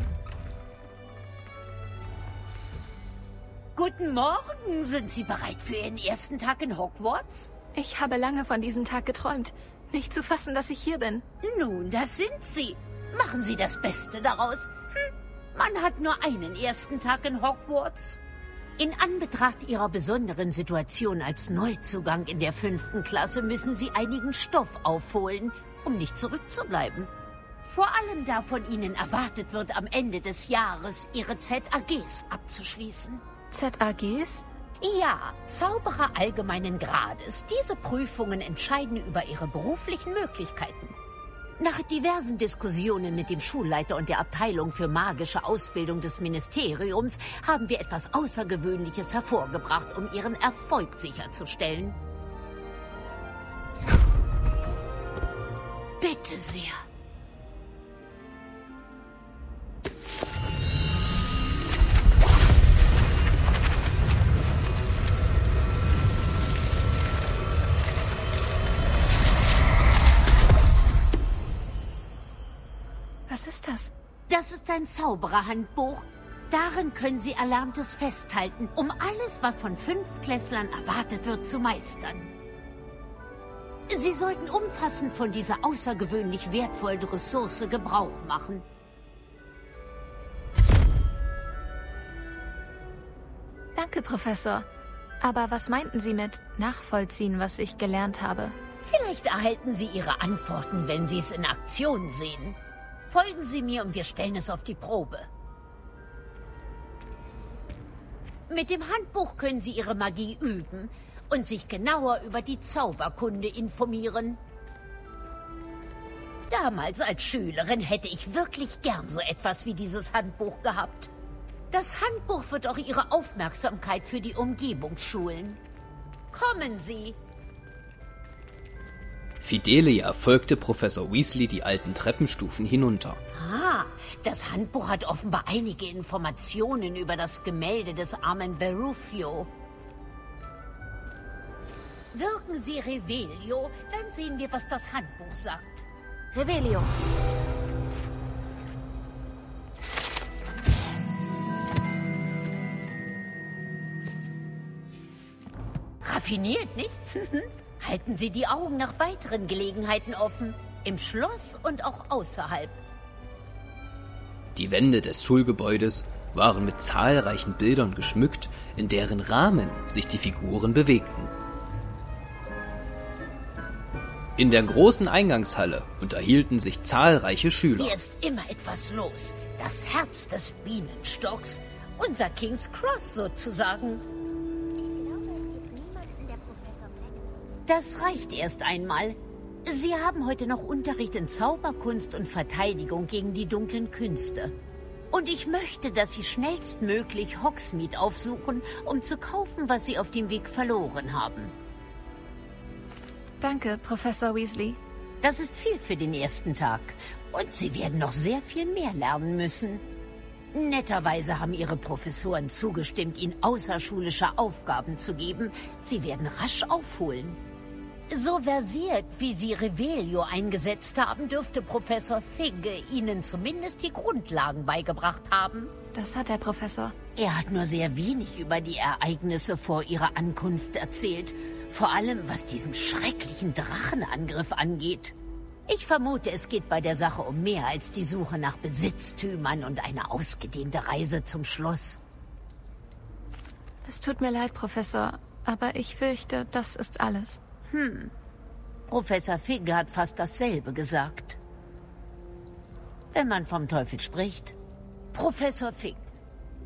Speaker 12: Guten Morgen. Sind Sie bereit für Ihren ersten Tag in Hogwarts?
Speaker 5: Ich habe lange von diesem Tag geträumt. Nicht zu fassen, dass ich hier bin.
Speaker 12: Nun, das sind Sie. Machen Sie das Beste daraus. Hm, man hat nur einen ersten Tag in Hogwarts. In Anbetracht Ihrer besonderen Situation als Neuzugang in der fünften Klasse müssen Sie einigen Stoff aufholen, um nicht zurückzubleiben. Vor allem da von Ihnen erwartet wird, am Ende des Jahres Ihre ZAGs abzuschließen.
Speaker 5: ZAGs?
Speaker 12: Ja, Zauberer allgemeinen Grades. Diese Prüfungen entscheiden über Ihre beruflichen Möglichkeiten. Nach diversen Diskussionen mit dem Schulleiter und der Abteilung für magische Ausbildung des Ministeriums haben wir etwas Außergewöhnliches hervorgebracht, um Ihren Erfolg sicherzustellen. Bitte sehr.
Speaker 5: Was ist das?
Speaker 12: Das ist ein Zaubererhandbuch. Darin können Sie Erlerntes festhalten, um alles, was von Fünftklässlern erwartet wird, zu meistern. Sie sollten umfassend von dieser außergewöhnlich wertvollen Ressource Gebrauch machen.
Speaker 5: Danke, Professor. Aber was meinten Sie mit nachvollziehen, was ich gelernt habe?
Speaker 12: Vielleicht erhalten Sie Ihre Antworten, wenn Sie es in Aktion sehen. Folgen Sie mir und wir stellen es auf die Probe. Mit dem Handbuch können Sie Ihre Magie üben und sich genauer über die Zauberkunde informieren. Damals als Schülerin hätte ich wirklich gern so etwas wie dieses Handbuch gehabt. Das Handbuch wird auch Ihre Aufmerksamkeit für die Umgebung schulen. Kommen Sie!
Speaker 4: Fidelia folgte Professor Weasley die alten Treppenstufen hinunter.
Speaker 12: Ah, das Handbuch hat offenbar einige Informationen über das Gemälde des armen Berufio. Wirken Sie Revelio, dann sehen wir, was das Handbuch sagt.
Speaker 17: Revelio.
Speaker 12: Raffiniert, nicht? Halten Sie die Augen nach weiteren Gelegenheiten offen. Im Schloss und auch außerhalb.
Speaker 4: Die Wände des Schulgebäudes waren mit zahlreichen Bildern geschmückt, in deren Rahmen sich die Figuren bewegten. In der großen Eingangshalle unterhielten sich zahlreiche Schüler.
Speaker 12: Hier ist immer etwas los. Das Herz des Bienenstocks. Unser King's Cross sozusagen. Das reicht erst einmal. Sie haben heute noch Unterricht in Zauberkunst und Verteidigung gegen die dunklen Künste. Und ich möchte, dass Sie schnellstmöglich Hogsmeade aufsuchen, um zu kaufen, was Sie auf dem Weg verloren haben.
Speaker 5: Danke, Professor Weasley.
Speaker 12: Das ist viel für den ersten Tag. Und Sie werden noch sehr viel mehr lernen müssen. Netterweise haben Ihre Professoren zugestimmt, Ihnen außerschulische Aufgaben zu geben. Sie werden rasch aufholen. So versiert, wie Sie Revelio eingesetzt haben, dürfte Professor Figge Ihnen zumindest die Grundlagen beigebracht haben.
Speaker 5: Das hat der Professor.
Speaker 12: Er hat nur sehr wenig über die Ereignisse vor Ihrer Ankunft erzählt. Vor allem, was diesen schrecklichen Drachenangriff angeht. Ich vermute, es geht bei der Sache um mehr als die Suche nach Besitztümern und eine ausgedehnte Reise zum Schloss.
Speaker 5: Es tut mir leid, Professor, aber ich fürchte, das ist alles.
Speaker 12: Hm. Professor Figge hat fast dasselbe gesagt. Wenn man vom Teufel spricht. Professor Figg,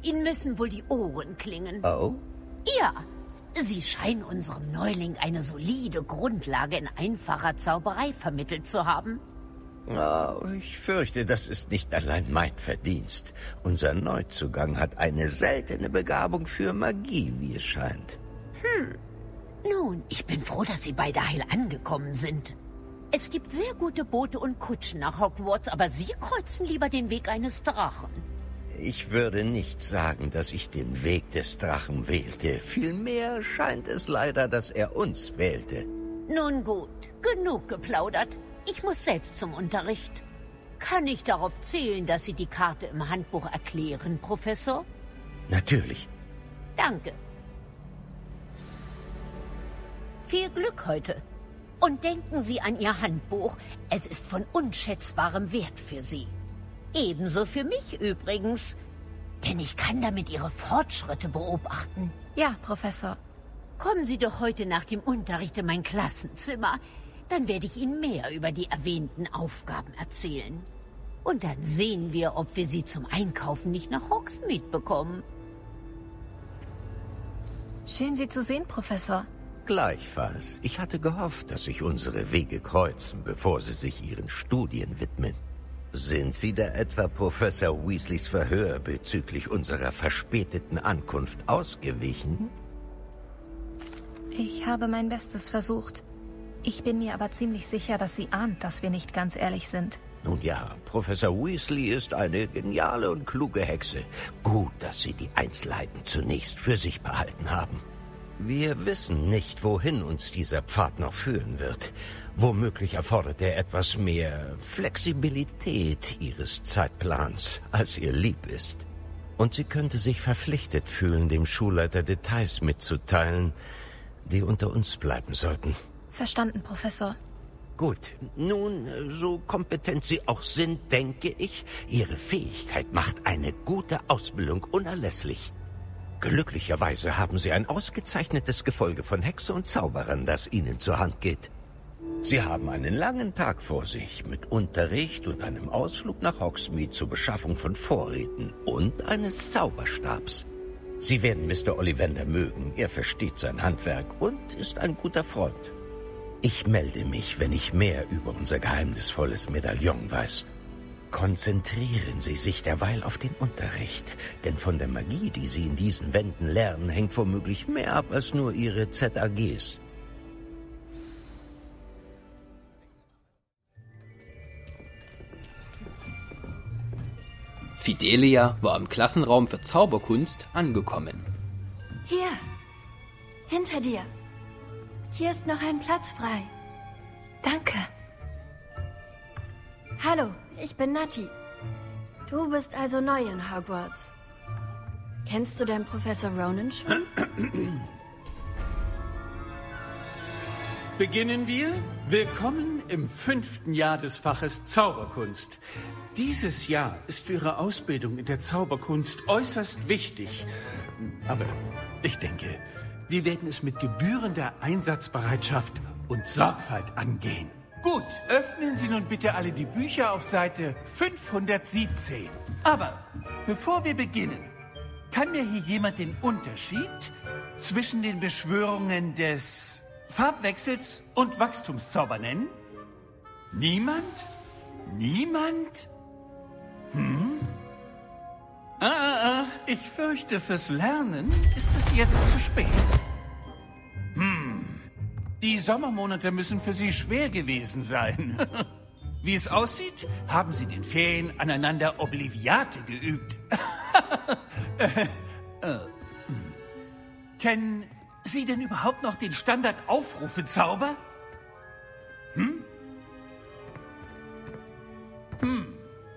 Speaker 12: Ihnen müssen wohl die Ohren klingen.
Speaker 1: Oh?
Speaker 12: Ja. Sie scheinen unserem Neuling eine solide Grundlage in einfacher Zauberei vermittelt zu haben.
Speaker 1: Oh, ich fürchte, das ist nicht allein mein Verdienst. Unser Neuzugang hat eine seltene Begabung für Magie, wie es scheint.
Speaker 12: Hm. Nun, ich bin froh, dass Sie beide heil angekommen sind. Es gibt sehr gute Boote und Kutschen nach Hogwarts, aber Sie kreuzen lieber den Weg eines Drachen.
Speaker 1: Ich würde nicht sagen, dass ich den Weg des Drachen wählte. Vielmehr scheint es leider, dass er uns wählte.
Speaker 12: Nun gut, genug geplaudert. Ich muss selbst zum Unterricht. Kann ich darauf zählen, dass Sie die Karte im Handbuch erklären, Professor?
Speaker 1: Natürlich.
Speaker 12: Danke. Viel Glück heute. Und denken Sie an Ihr Handbuch. Es ist von unschätzbarem Wert für Sie. Ebenso für mich übrigens. Denn ich kann damit Ihre Fortschritte beobachten.
Speaker 5: Ja, Professor.
Speaker 12: Kommen Sie doch heute nach dem Unterricht in mein Klassenzimmer. Dann werde ich Ihnen mehr über die erwähnten Aufgaben erzählen. Und dann sehen wir, ob wir Sie zum Einkaufen nicht nach Hogsmeade bekommen.
Speaker 5: Schön, Sie zu sehen, Professor.
Speaker 1: Gleichfalls. Ich hatte gehofft, dass sich unsere Wege kreuzen, bevor Sie sich Ihren Studien widmen. Sind Sie da etwa Professor Weasleys Verhör bezüglich unserer verspäteten Ankunft ausgewichen?
Speaker 5: Ich habe mein Bestes versucht. Ich bin mir aber ziemlich sicher, dass sie ahnt, dass wir nicht ganz ehrlich sind.
Speaker 1: Nun ja, Professor Weasley ist eine geniale und kluge Hexe. Gut, dass Sie die Einzelheiten zunächst für sich behalten haben. Wir wissen nicht, wohin uns dieser Pfad noch führen wird. Womöglich erfordert er etwas mehr Flexibilität Ihres Zeitplans, als ihr lieb ist. Und sie könnte sich verpflichtet fühlen, dem Schulleiter Details mitzuteilen, die unter uns bleiben sollten.
Speaker 5: Verstanden, Professor.
Speaker 1: Gut, nun, so kompetent Sie auch sind, denke ich, Ihre Fähigkeit macht eine gute Ausbildung unerlässlich.
Speaker 10: Glücklicherweise haben Sie ein ausgezeichnetes Gefolge von Hexe und Zauberern, das Ihnen zur Hand geht. Sie haben einen langen Tag vor sich mit Unterricht und einem Ausflug nach Hogsmeade zur Beschaffung von Vorräten und eines Zauberstabs. Sie werden Mr. Ollivander mögen. Er versteht sein Handwerk und ist ein guter Freund. Ich melde mich, wenn ich mehr über unser geheimnisvolles Medaillon weiß. Konzentrieren Sie sich derweil auf den Unterricht, denn von der Magie, die Sie in diesen Wänden lernen, hängt womöglich mehr ab als nur Ihre ZAGs.
Speaker 4: Fidelia war im Klassenraum für Zauberkunst angekommen.
Speaker 2: Hier. Hinter dir. Hier ist noch ein Platz frei. Danke. Hallo, ich bin Nati. Du bist also neu in Hogwarts. Kennst du denn Professor Ronan schon?
Speaker 3: Beginnen wir? Willkommen im fünften Jahr des Faches Zauberkunst. Dieses Jahr ist für Ihre Ausbildung in der Zauberkunst äußerst wichtig. Aber ich denke, wir werden es mit gebührender Einsatzbereitschaft und Sorgfalt angehen. Gut, öffnen Sie nun bitte alle die Bücher auf Seite 517. Aber bevor wir beginnen, kann mir hier jemand den Unterschied zwischen den Beschwörungen des Farbwechsels und Wachstumszauber nennen? Niemand? Niemand? Hm? Ah, ah, ah, ich fürchte, fürs Lernen ist es jetzt zu spät. Hm. Die Sommermonate müssen für Sie schwer gewesen sein. Wie es aussieht, haben Sie den Ferien aneinander Obliviate geübt. äh, äh, hm. Kennen Sie denn überhaupt noch den Standard-Aufrufe-Zauber? Hm? Hm,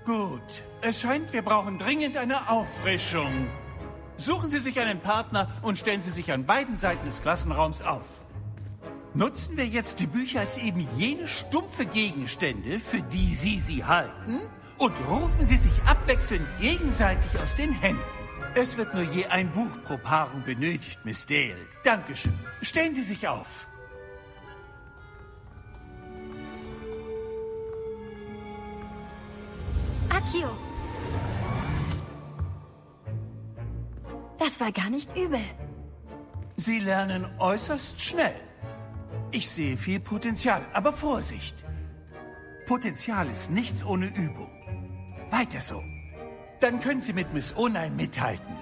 Speaker 3: gut. Es scheint, wir brauchen dringend eine Auffrischung. Suchen Sie sich einen Partner und stellen Sie sich an beiden Seiten des Klassenraums auf. Nutzen wir jetzt die Bücher als eben jene stumpfe Gegenstände, für die Sie sie halten, und rufen Sie sich abwechselnd gegenseitig aus den Händen. Es wird nur je ein Buch pro Paarung benötigt, Miss Dale. Dankeschön. Stellen Sie sich auf.
Speaker 2: Akio. Das war gar nicht übel.
Speaker 3: Sie lernen äußerst schnell. Ich sehe viel Potenzial, aber Vorsicht. Potenzial ist nichts ohne Übung. Weiter so. Dann können Sie mit Miss Onai mithalten.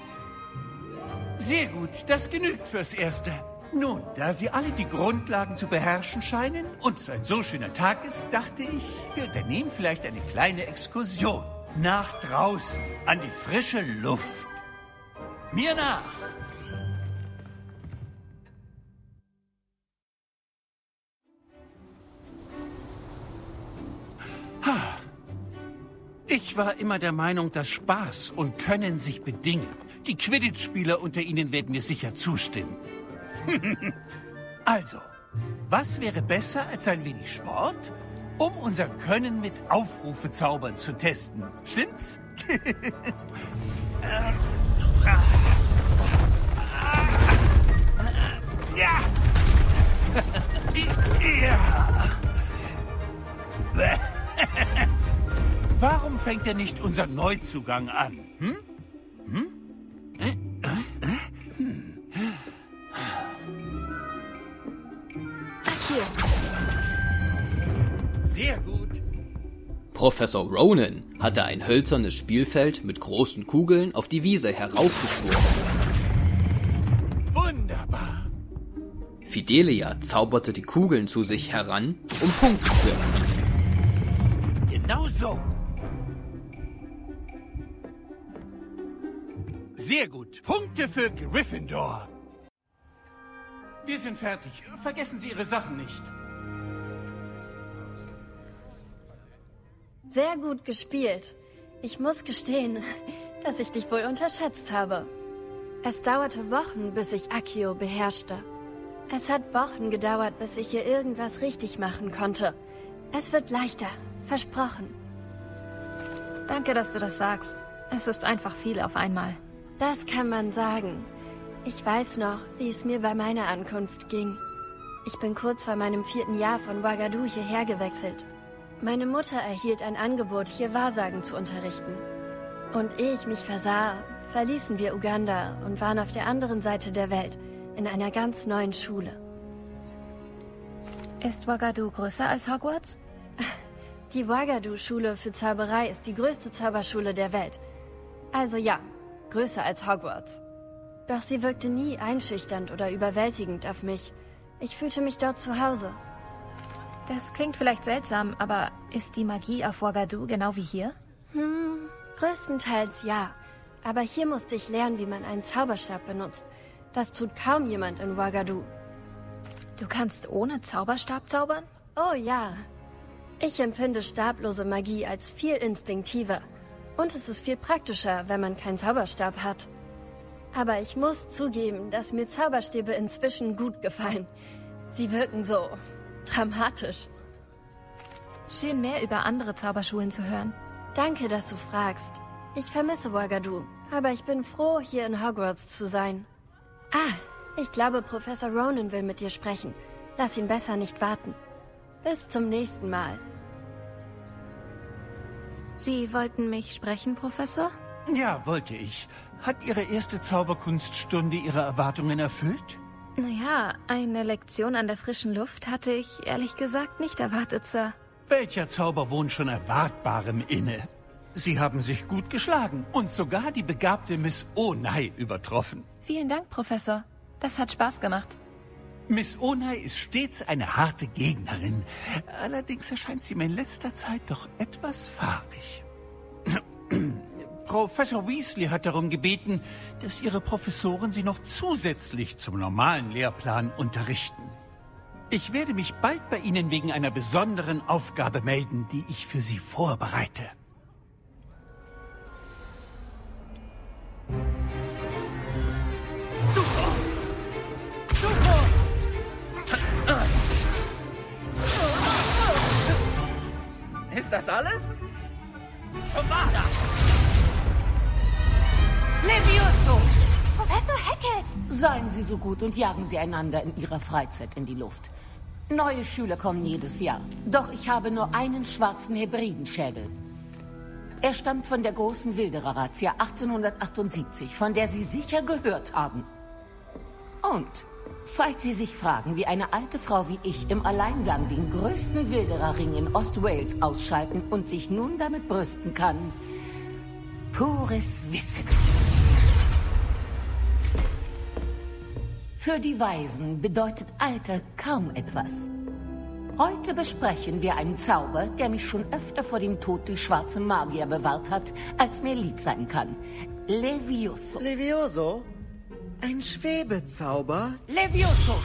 Speaker 3: Sehr gut, das genügt fürs Erste. Nun, da Sie alle die Grundlagen zu beherrschen scheinen und es ein so schöner Tag ist, dachte ich, wir unternehmen vielleicht eine kleine Exkursion. Nach draußen, an die frische Luft. Mir nach! Ich war immer der Meinung, dass Spaß und Können sich bedingen. Die Quidditch-Spieler unter Ihnen werden mir sicher zustimmen. also, was wäre besser als ein wenig Sport, um unser Können mit Aufrufezaubern zu testen? Stimmt's? ja! ja! Warum fängt er nicht unser Neuzugang an? Hm? Hm? Äh? Hm.
Speaker 2: Hier.
Speaker 3: Sehr gut.
Speaker 4: Professor Ronan hatte ein hölzernes Spielfeld mit großen Kugeln auf die Wiese heraufgeschworen.
Speaker 3: Wunderbar.
Speaker 4: Fidelia zauberte die Kugeln zu sich heran, um Punkte zu erzielen.
Speaker 3: Genau so. Sehr gut. Punkte für Gryffindor. Wir sind fertig. Vergessen Sie Ihre Sachen nicht.
Speaker 2: Sehr gut gespielt. Ich muss gestehen, dass ich dich wohl unterschätzt habe. Es dauerte Wochen, bis ich Akio beherrschte. Es hat Wochen gedauert, bis ich hier irgendwas richtig machen konnte. Es wird leichter. Versprochen. Danke, dass du das sagst. Es ist einfach viel auf einmal. Das kann man sagen. Ich weiß noch, wie es mir bei meiner Ankunft ging. Ich bin kurz vor meinem vierten Jahr von Ouagadougou hierher gewechselt. Meine Mutter erhielt ein Angebot, hier Wahrsagen zu unterrichten. Und ehe ich mich versah, verließen wir Uganda und waren auf der anderen Seite der Welt, in einer ganz neuen Schule.
Speaker 5: Ist Ouagadougou größer als Hogwarts?
Speaker 2: Die Ouagadougou-Schule für Zauberei ist die größte Zauberschule der Welt. Also ja, größer als Hogwarts. Doch sie wirkte nie einschüchternd oder überwältigend auf mich. Ich fühlte mich dort zu Hause.
Speaker 5: Das klingt vielleicht seltsam, aber ist die Magie auf Ouagadougou genau wie hier?
Speaker 2: Hm, größtenteils ja. Aber hier musste ich lernen, wie man einen Zauberstab benutzt. Das tut kaum jemand in Ouagadougou.
Speaker 5: Du kannst ohne Zauberstab zaubern?
Speaker 2: Oh ja. Ich empfinde stablose Magie als viel instinktiver. Und es ist viel praktischer, wenn man keinen Zauberstab hat. Aber ich muss zugeben, dass mir Zauberstäbe inzwischen gut gefallen. Sie wirken so dramatisch.
Speaker 5: Schön mehr über andere Zauberschulen zu hören.
Speaker 2: Danke, dass du fragst. Ich vermisse Ouagadougou, aber ich bin froh, hier in Hogwarts zu sein. Ah, ich glaube, Professor Ronan will mit dir sprechen. Lass ihn besser nicht warten. Bis zum nächsten Mal.
Speaker 5: Sie wollten mich sprechen, Professor?
Speaker 3: Ja, wollte ich. Hat Ihre erste Zauberkunststunde Ihre Erwartungen erfüllt?
Speaker 5: Naja, eine Lektion an der frischen Luft hatte ich ehrlich gesagt nicht erwartet, Sir.
Speaker 3: Welcher Zauber wohnt schon Erwartbarem inne? Sie haben sich gut geschlagen und sogar die begabte Miss Onai übertroffen.
Speaker 5: Vielen Dank, Professor. Das hat Spaß gemacht.
Speaker 3: Miss Onai ist stets eine harte Gegnerin. Allerdings erscheint sie mir in letzter Zeit doch etwas fahrig. Professor Weasley hat darum gebeten, dass Ihre Professoren Sie noch zusätzlich zum normalen Lehrplan unterrichten. Ich werde mich bald bei Ihnen wegen einer besonderen Aufgabe melden, die ich für Sie vorbereite.
Speaker 1: Ist das alles?
Speaker 19: Commander! Levioso!
Speaker 12: Professor Hackett!
Speaker 19: Seien Sie so gut und jagen Sie einander in Ihrer Freizeit in die Luft. Neue Schüler kommen jedes Jahr. Doch ich habe nur einen schwarzen Hebridenschädel. Er stammt von der großen Wilderer-Razzia 1878, von der Sie sicher gehört haben. Und falls Sie sich fragen, wie eine alte Frau wie ich im Alleingang den größten Wildererring in Ostwales ausschalten und sich nun damit brüsten kann, pures Wissen. Für die Weisen bedeutet Alter kaum etwas. Heute besprechen wir einen Zauber, der mich schon öfter vor dem Tod durch schwarze Magier bewahrt hat, als mir lieb sein kann. Levioso.
Speaker 20: Levioso? Ein Schwebezauber?
Speaker 19: Levioso!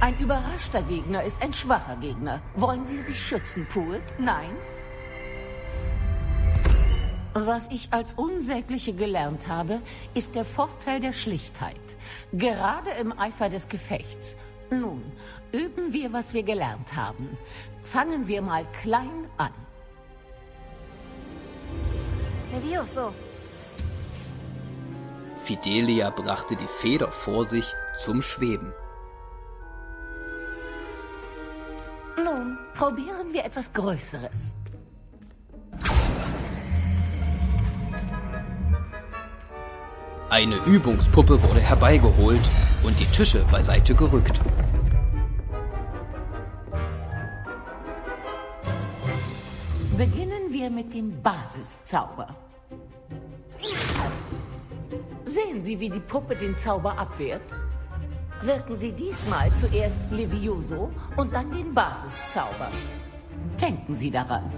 Speaker 19: Ein überraschter Gegner ist ein schwacher Gegner. Wollen Sie sich schützen, Pruitt? Nein? Was ich als Unsägliche gelernt habe, ist der Vorteil der Schlichtheit. Gerade im Eifer des Gefechts. Nun, üben wir, was wir gelernt haben. Fangen wir mal klein an.
Speaker 5: Levioso.
Speaker 4: Fidelia brachte die Feder vor sich zum Schweben.
Speaker 19: Nun, probieren wir etwas Größeres.
Speaker 4: Eine Übungspuppe wurde herbeigeholt und die Tische beiseite gerückt.
Speaker 19: Beginnen wir mit dem Basiszauber. Sehen Sie, wie die Puppe den Zauber abwehrt? Wirken Sie diesmal zuerst Levioso und dann den Basiszauber. Denken Sie daran,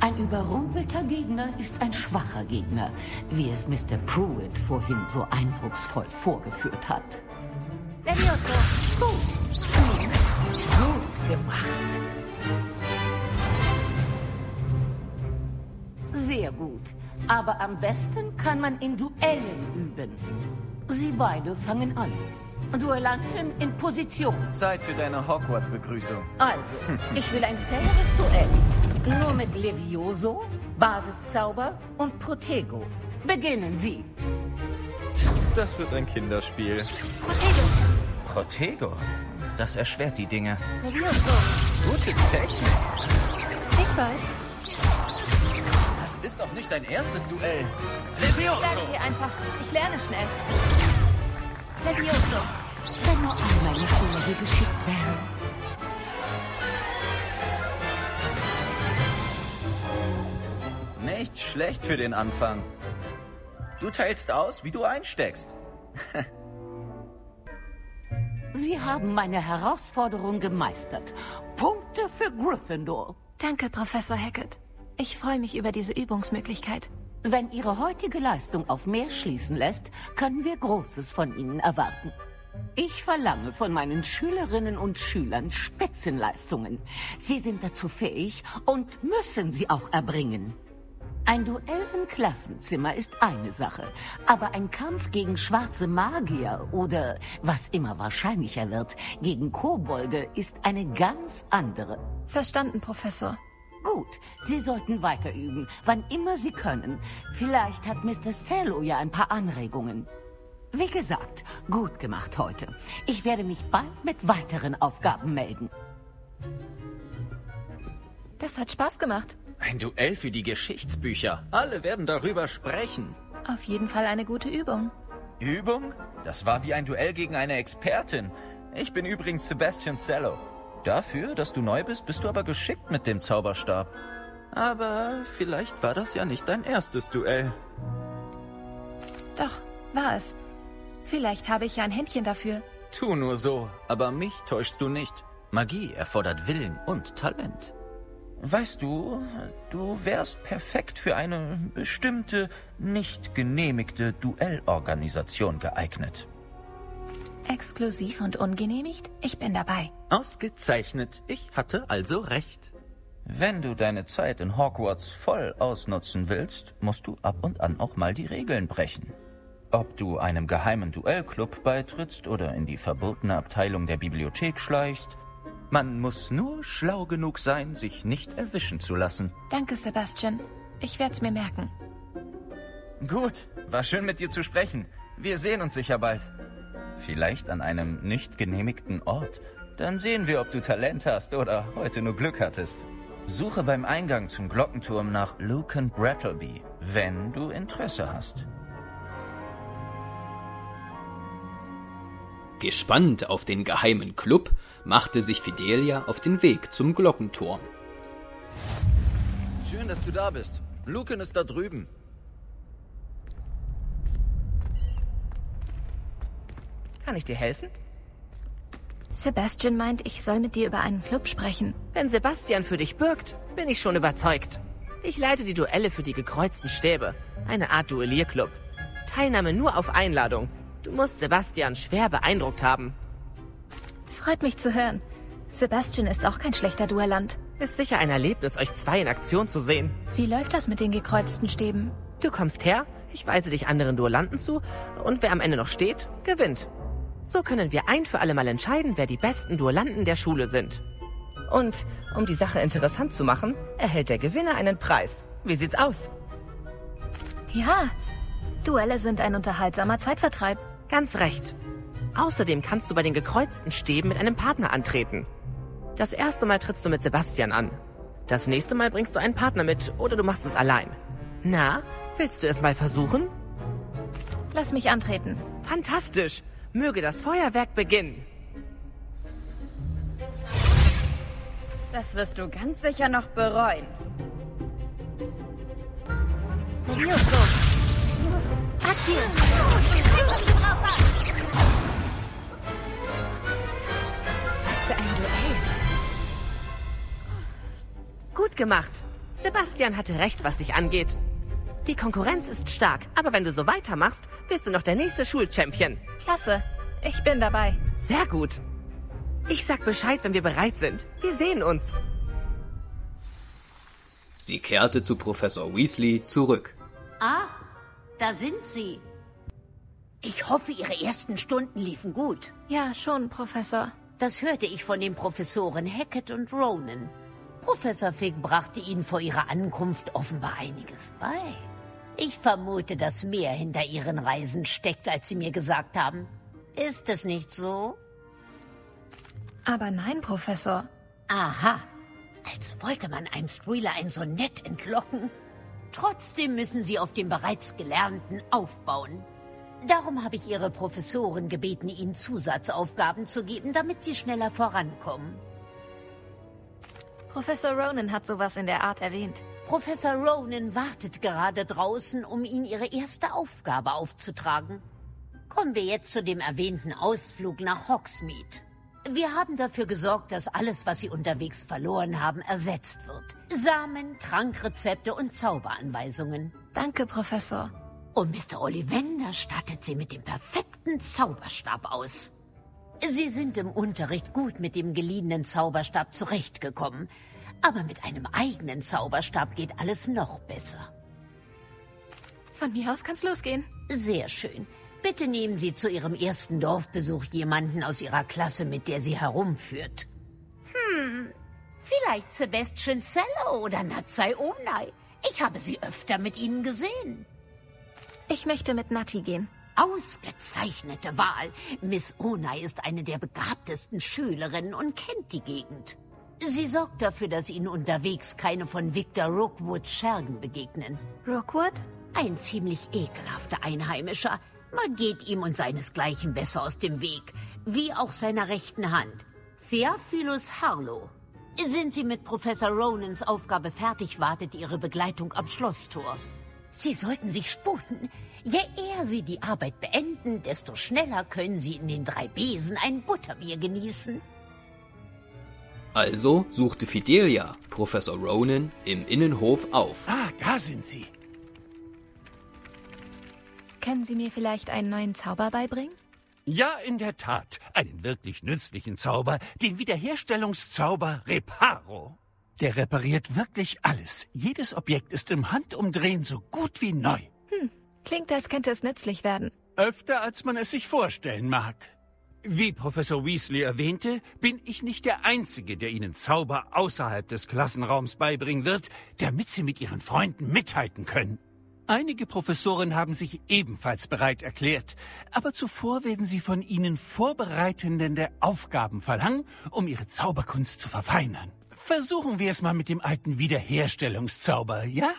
Speaker 19: ein überrumpelter Gegner ist ein schwacher Gegner, wie es Mr. Pruitt vorhin so eindrucksvoll vorgeführt hat.
Speaker 5: Levioso!
Speaker 19: Gut. Gut gemacht. Sehr gut. Aber am besten kann man in Duellen üben. Sie beide fangen an. Duellanten in Position.
Speaker 18: Zeit für deine Hogwarts-Begrüßung.
Speaker 19: Also, ich will ein faires Duell. Nur mit Levioso, Basiszauber und Protego. Beginnen Sie.
Speaker 21: Das wird ein Kinderspiel.
Speaker 22: Protego.
Speaker 21: Protego? Das erschwert die Dinge.
Speaker 22: Levioso.
Speaker 21: Gute Technik.
Speaker 5: Ich weiß.
Speaker 21: Das ist doch nicht dein erstes Duell.
Speaker 5: Sagen wir einfach, ich lerne schnell. Levioso.
Speaker 19: Wenn nur all meine Schüler geschickt wären.
Speaker 21: Nicht schlecht für den Anfang. Du teilst aus, wie du einsteckst.
Speaker 19: Sie haben meine Herausforderung gemeistert. Punkte für Gryffindor.
Speaker 5: Danke, Professor Hackett. Ich freue mich über diese Übungsmöglichkeit.
Speaker 19: Wenn Ihre heutige Leistung auf mehr schließen lässt, können wir Großes von Ihnen erwarten. Ich verlange von meinen Schülerinnen und Schülern Spitzenleistungen. Sie sind dazu fähig und müssen sie auch erbringen. Ein Duell im Klassenzimmer ist eine Sache, aber ein Kampf gegen schwarze Magier oder, was immer wahrscheinlicher wird, gegen Kobolde ist eine ganz andere.
Speaker 5: Verstanden, Professor.
Speaker 19: Gut, Sie sollten weiter üben, wann immer Sie können. Vielleicht hat Mr. Cello ja ein paar Anregungen. Wie gesagt, gut gemacht heute. Ich werde mich bald mit weiteren Aufgaben melden.
Speaker 5: Das hat Spaß gemacht.
Speaker 21: Ein Duell für die Geschichtsbücher. Alle werden darüber sprechen.
Speaker 5: Auf jeden Fall eine gute Übung.
Speaker 21: Übung? Das war wie ein Duell gegen eine Expertin. Ich bin übrigens Sebastian Cello. Dafür, dass du neu bist, bist du aber geschickt mit dem Zauberstab. Aber vielleicht war das ja nicht dein erstes Duell.
Speaker 5: Doch, war es. Vielleicht habe ich ja ein Händchen dafür.
Speaker 21: Tu nur so, aber mich täuschst du nicht. Magie erfordert Willen und Talent. Weißt du, du wärst perfekt für eine bestimmte, nicht genehmigte Duellorganisation geeignet.
Speaker 5: Exklusiv und ungenehmigt? Ich bin dabei.
Speaker 21: Ausgezeichnet. Ich hatte also recht. Wenn du deine Zeit in Hogwarts voll ausnutzen willst, musst du ab und an auch mal die Regeln brechen. Ob du einem geheimen Duellclub beitrittst oder in die verbotene Abteilung der Bibliothek schleichst, man muss nur schlau genug sein, sich nicht erwischen zu lassen.
Speaker 5: Danke, Sebastian. Ich werde es mir merken.
Speaker 21: Gut, war schön mit dir zu sprechen. Wir sehen uns sicher bald. Vielleicht an einem nicht genehmigten Ort. Dann sehen wir, ob du Talent hast oder heute nur Glück hattest. Suche beim Eingang zum Glockenturm nach Lucan Brattleby, wenn du Interesse hast.
Speaker 4: Gespannt auf den geheimen Club machte sich Fidelia auf den Weg zum Glockenturm.
Speaker 21: Schön, dass du da bist. Lucan ist da drüben.
Speaker 23: Kann ich dir helfen?
Speaker 5: Sebastian meint, ich soll mit dir über einen Club sprechen.
Speaker 23: Wenn Sebastian für dich bürgt, bin ich schon überzeugt. Ich leite die Duelle für die gekreuzten Stäbe. Eine Art Duellierclub. Teilnahme nur auf Einladung. Du musst Sebastian schwer beeindruckt haben.
Speaker 5: Freut mich zu hören. Sebastian ist auch kein schlechter Duellant.
Speaker 23: Ist sicher ein Erlebnis, euch zwei in Aktion zu sehen.
Speaker 5: Wie läuft das mit den gekreuzten Stäben?
Speaker 23: Du kommst her, ich weise dich anderen Duellanten zu und wer am Ende noch steht, gewinnt. So können wir ein für alle Mal entscheiden, wer die besten Duellanten der Schule sind. Und um die Sache interessant zu machen, erhält der Gewinner einen Preis. Wie sieht's aus?
Speaker 5: Ja, Duelle sind ein unterhaltsamer Zeitvertreib.
Speaker 23: Ganz recht. Außerdem kannst du bei den gekreuzten Stäben mit einem Partner antreten. Das erste Mal trittst du mit Sebastian an. Das nächste Mal bringst du einen Partner mit oder du machst es allein. Na, willst du es mal versuchen?
Speaker 5: Lass mich antreten.
Speaker 23: Fantastisch. Möge das Feuerwerk beginnen.
Speaker 24: Das wirst du ganz sicher noch bereuen.
Speaker 2: Levioso.
Speaker 5: Was für ein Duell.
Speaker 23: Gut gemacht. Sebastian hatte recht, was dich angeht. Die Konkurrenz ist stark, aber wenn du so weitermachst, wirst du noch der nächste Schulchampion.
Speaker 5: Klasse. Ich bin dabei.
Speaker 23: Sehr gut. Ich sag Bescheid, wenn wir bereit sind. Wir sehen uns.
Speaker 4: Sie kehrte zu Professor Weasley zurück.
Speaker 12: Ah, da sind Sie. Ich hoffe, Ihre ersten Stunden liefen gut.
Speaker 5: Ja, schon, Professor.
Speaker 12: Das hörte ich von den Professoren Hackett und Ronan. Professor Fig brachte Ihnen vor Ihrer Ankunft offenbar einiges bei. Ich vermute, dass mehr hinter Ihren Reisen steckt, als Sie mir gesagt haben. Ist es nicht so?
Speaker 5: Aber nein, Professor.
Speaker 12: Aha. Als wollte man einem Streeler ein Sonett entlocken. Trotzdem müssen Sie auf dem bereits Gelernten aufbauen. Darum habe ich Ihre Professoren gebeten, Ihnen Zusatzaufgaben zu geben, damit Sie schneller vorankommen.
Speaker 5: Professor Ronan hat sowas in der Art erwähnt.
Speaker 12: Professor Ronan wartet gerade draußen, um Ihnen Ihre erste Aufgabe aufzutragen. Kommen wir jetzt zu dem erwähnten Ausflug nach Hogsmeade. Wir haben dafür gesorgt, dass alles, was Sie unterwegs verloren haben, ersetzt wird. Samen, Trankrezepte und Zauberanweisungen.
Speaker 5: Danke, Professor.
Speaker 12: Und Mr. Ollivander stattet Sie mit dem perfekten Zauberstab aus. Sie sind im Unterricht gut mit dem geliehenen Zauberstab zurechtgekommen. Aber mit einem eigenen Zauberstab geht alles noch besser.
Speaker 5: Von mir aus kann's losgehen.
Speaker 12: Sehr schön. Bitte nehmen Sie zu Ihrem ersten Dorfbesuch jemanden aus Ihrer Klasse, mit der Sie herumführt. Hm, vielleicht Sebastian Cello oder Natsai Omnai. Ich habe sie öfter mit Ihnen gesehen.
Speaker 5: Ich möchte mit Nati gehen.
Speaker 12: Ausgezeichnete Wahl. Miss Onai ist eine der begabtesten Schülerinnen und kennt die Gegend. Sie sorgt dafür, dass Ihnen unterwegs keine von Victor Rookwoods Schergen begegnen.
Speaker 5: Rookwood?
Speaker 12: Ein ziemlich ekelhafter Einheimischer. Man geht ihm und seinesgleichen besser aus dem Weg, wie auch seiner rechten Hand. Theophilus Harlow. Sind Sie mit Professor Ronans Aufgabe fertig, wartet Ihre Begleitung am Schlosstor. Sie sollten sich sputen. Je eher Sie die Arbeit beenden, desto schneller können Sie in den drei Besen ein Butterbier genießen.
Speaker 4: Also suchte Fidelia Professor Ronan im Innenhof auf.
Speaker 3: Ah, da sind Sie.
Speaker 5: Können Sie mir vielleicht einen neuen Zauber beibringen?
Speaker 3: Ja, in der Tat. Einen wirklich nützlichen Zauber, den Wiederherstellungszauber Reparo. Der repariert wirklich alles. Jedes Objekt ist im Handumdrehen so gut wie neu.
Speaker 5: Hm, klingt, als könnte es nützlich werden.
Speaker 3: Öfter, als man es sich vorstellen mag. Wie Professor Weasley erwähnte, bin ich nicht der Einzige, der Ihnen Zauber außerhalb des Klassenraums beibringen wird, damit Sie mit Ihren Freunden mithalten können. Einige Professoren haben sich ebenfalls bereit erklärt, aber zuvor werden sie von ihnen vorbereitende Aufgaben verlangen, um ihre Zauberkunst zu verfeinern. Versuchen wir es mal mit dem alten Wiederherstellungszauber, ja?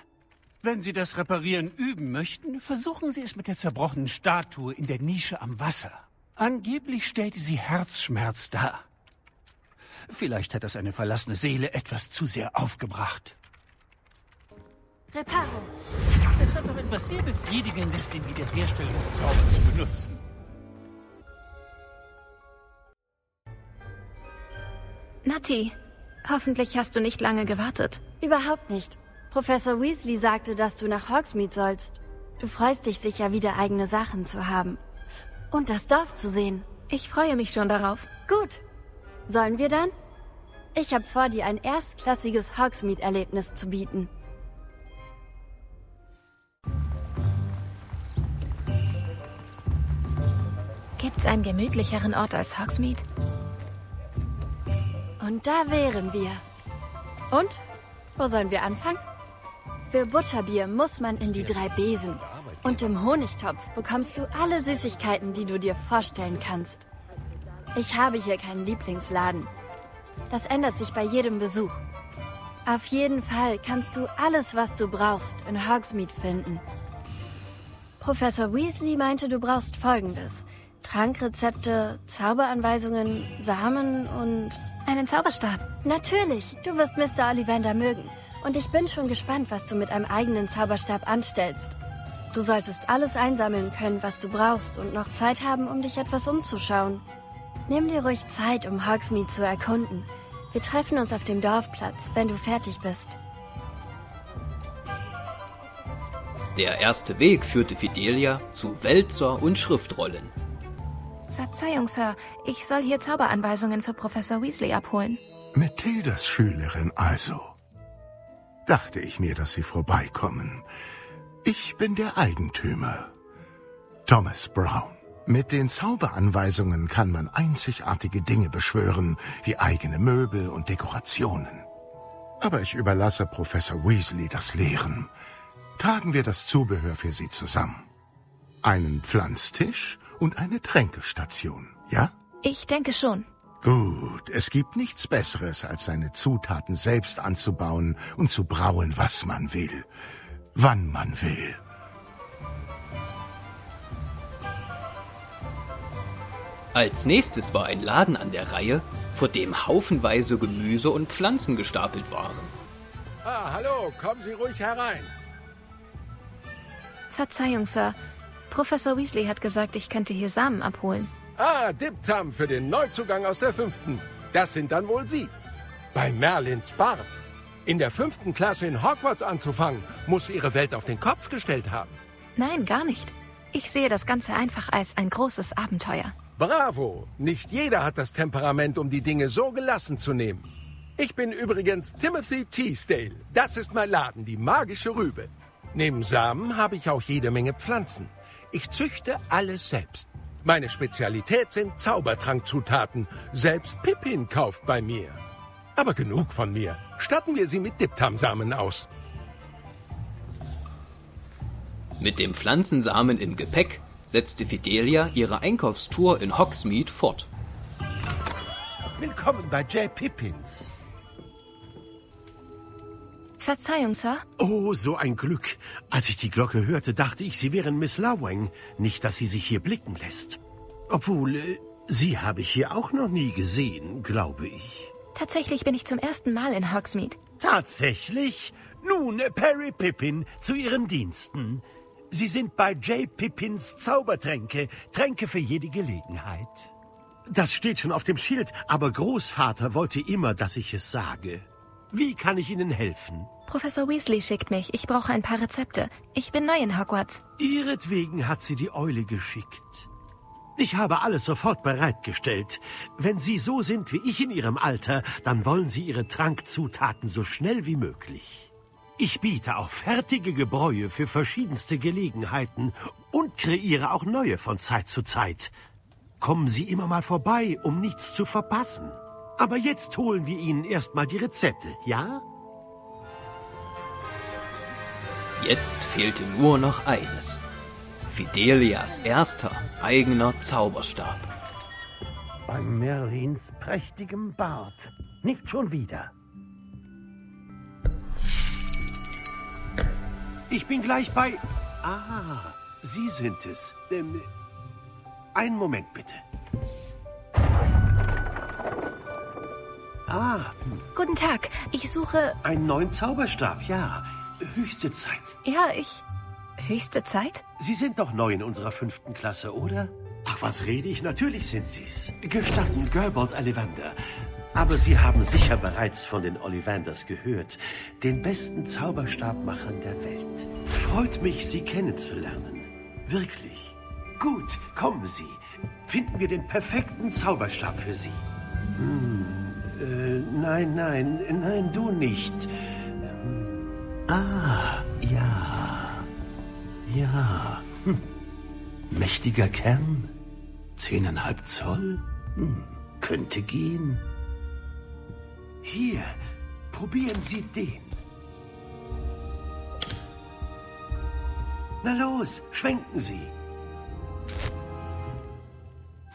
Speaker 3: Wenn Sie das Reparieren üben möchten, versuchen Sie es mit der zerbrochenen Statue in der Nische am Wasser. Angeblich stellte sie Herzschmerz dar. Vielleicht hat das eine verlassene Seele etwas zu sehr aufgebracht.
Speaker 5: Reparo.
Speaker 3: Es hat doch etwas sehr Befriedigendes, den Wiederherstellungszauber zu benutzen.
Speaker 5: Nati, hoffentlich hast du nicht lange gewartet.
Speaker 2: Überhaupt nicht. Professor Weasley sagte, dass du nach Hogsmeade sollst. Du freust dich sicher, wieder eigene Sachen zu haben. Und das Dorf zu sehen.
Speaker 5: Ich freue mich schon darauf.
Speaker 2: Gut. Sollen wir dann? Ich habe vor, dir ein erstklassiges Hogsmeade-Erlebnis zu bieten.
Speaker 5: Gibt's einen gemütlicheren Ort als Hogsmeade?
Speaker 2: Und da wären wir. Und? Wo sollen wir anfangen? Für Butterbier muss man in die drei Besen. Und im Honigtopf bekommst du alle Süßigkeiten, die du dir vorstellen kannst. Ich habe hier keinen Lieblingsladen. Das ändert sich bei jedem Besuch. Auf jeden Fall kannst du alles, was du brauchst, in Hogsmeade finden. Professor Weasley meinte, du brauchst Folgendes. Trankrezepte, Zauberanweisungen, Samen und...
Speaker 5: Einen Zauberstab.
Speaker 2: Natürlich, du wirst Mr. Ollivander mögen. Und ich bin schon gespannt, was du mit einem eigenen Zauberstab anstellst. Du solltest alles einsammeln können, was du brauchst und noch Zeit haben, um dich etwas umzuschauen. Nimm dir ruhig Zeit, um Hogsmeade zu erkunden. Wir treffen uns auf dem Dorfplatz, wenn du fertig bist.
Speaker 4: Der erste Weg führte Fidelia zu Wälzer und Schriftrollen.
Speaker 5: Verzeihung, Sir. Ich soll hier Zauberanweisungen für Professor Weasley abholen.
Speaker 25: Mathildas Schülerin also. Dachte ich mir, dass Sie vorbeikommen. Ich bin der Eigentümer. Thomas Brown. Mit den Zauberanweisungen kann man einzigartige Dinge beschwören, wie eigene Möbel und Dekorationen. Aber ich überlasse Professor Weasley das Lehren. Tragen wir das Zubehör für Sie zusammen. Einen Pflanztisch und eine Tränkestation, ja?
Speaker 5: Ich denke schon.
Speaker 25: Gut, es gibt nichts Besseres, als seine Zutaten selbst anzubauen und zu brauen, was man will. Wann man will.
Speaker 4: Als nächstes war ein Laden an der Reihe, vor dem haufenweise Gemüse und Pflanzen gestapelt waren.
Speaker 26: Ah, hallo, kommen Sie ruhig herein.
Speaker 5: Verzeihung, Sir. Professor Weasley hat gesagt, ich könnte hier Samen abholen.
Speaker 26: Ah, Diptam für den Neuzugang aus der fünften. Das sind dann wohl Sie. Bei Merlins Bart. In der fünften Klasse in Hogwarts anzufangen, muss Ihre Welt auf den Kopf gestellt haben.
Speaker 5: Nein, gar nicht. Ich sehe das Ganze einfach als ein großes Abenteuer.
Speaker 26: Bravo! Nicht jeder hat das Temperament, um die Dinge so gelassen zu nehmen. Ich bin übrigens Timothy Teasdale. Das ist mein Laden, die magische Rübe. Neben Samen habe ich auch jede Menge Pflanzen. Ich züchte alles selbst. Meine Spezialität sind Zaubertrankzutaten. Selbst Pippin kauft bei mir. Aber genug von mir. Statten wir sie mit Diptamsamen aus.
Speaker 4: Mit dem Pflanzensamen im Gepäck setzte Fidelia ihre Einkaufstour in Hogsmeade fort.
Speaker 27: Willkommen bei J. Pippins.
Speaker 5: Verzeihung, Sir.
Speaker 27: Oh, so ein Glück. Als ich die Glocke hörte, dachte ich, Sie wären Miss Lawang. Nicht, dass sie sich hier blicken lässt. Obwohl, äh, Sie habe ich hier auch noch nie gesehen, glaube ich.
Speaker 5: Tatsächlich bin ich zum ersten Mal in Hogsmeade.
Speaker 27: Tatsächlich? Nun, äh, Perry Pippin, zu Ihren Diensten. Sie sind bei J. Pippins Zaubertränke, Tränke für jede Gelegenheit. Das steht schon auf dem Schild, aber Großvater wollte immer, dass ich es sage. Wie kann ich Ihnen helfen?
Speaker 5: Professor Weasley schickt mich. Ich brauche ein paar Rezepte. Ich bin neu in Hogwarts.
Speaker 27: Ihretwegen hat sie die Eule geschickt. Ich habe alles sofort bereitgestellt. Wenn Sie so sind wie ich in Ihrem Alter, dann wollen Sie Ihre Trankzutaten so schnell wie möglich. Ich biete auch fertige Gebräue für verschiedenste Gelegenheiten und kreiere auch neue von Zeit zu Zeit. Kommen Sie immer mal vorbei, um nichts zu verpassen. Aber jetzt holen wir Ihnen erstmal die Rezepte, ja?
Speaker 4: Jetzt fehlte nur noch eines. Fidelias erster eigener Zauberstab.
Speaker 27: Bei Merlins prächtigem Bart. Nicht schon wieder. Ich bin gleich bei... Ah, Sie sind es. Ähm, einen Moment bitte. Ah,
Speaker 5: Guten Tag. Ich suche.
Speaker 27: einen neuen Zauberstab, ja. Höchste Zeit.
Speaker 5: Ja, ich. Höchste Zeit?
Speaker 27: Sie sind doch neu in unserer fünften Klasse, oder? Ach, was rede ich? Natürlich sind Sie's. Gestatten, Gerbold Ollivander. Aber Sie haben sicher bereits von den Ollivanders gehört, den besten Zauberstabmachern der Welt. Freut mich, Sie kennenzulernen. Wirklich. Gut, kommen Sie. Finden wir den perfekten Zauberstab für Sie. Hm, nein, nein, nein, du nicht. Hm. Ah, ja. Ja. Hm. Mächtiger Kern? Zehneinhalb Zoll? Hm. Könnte gehen. Hier, probieren Sie den. Na los, schwenken Sie.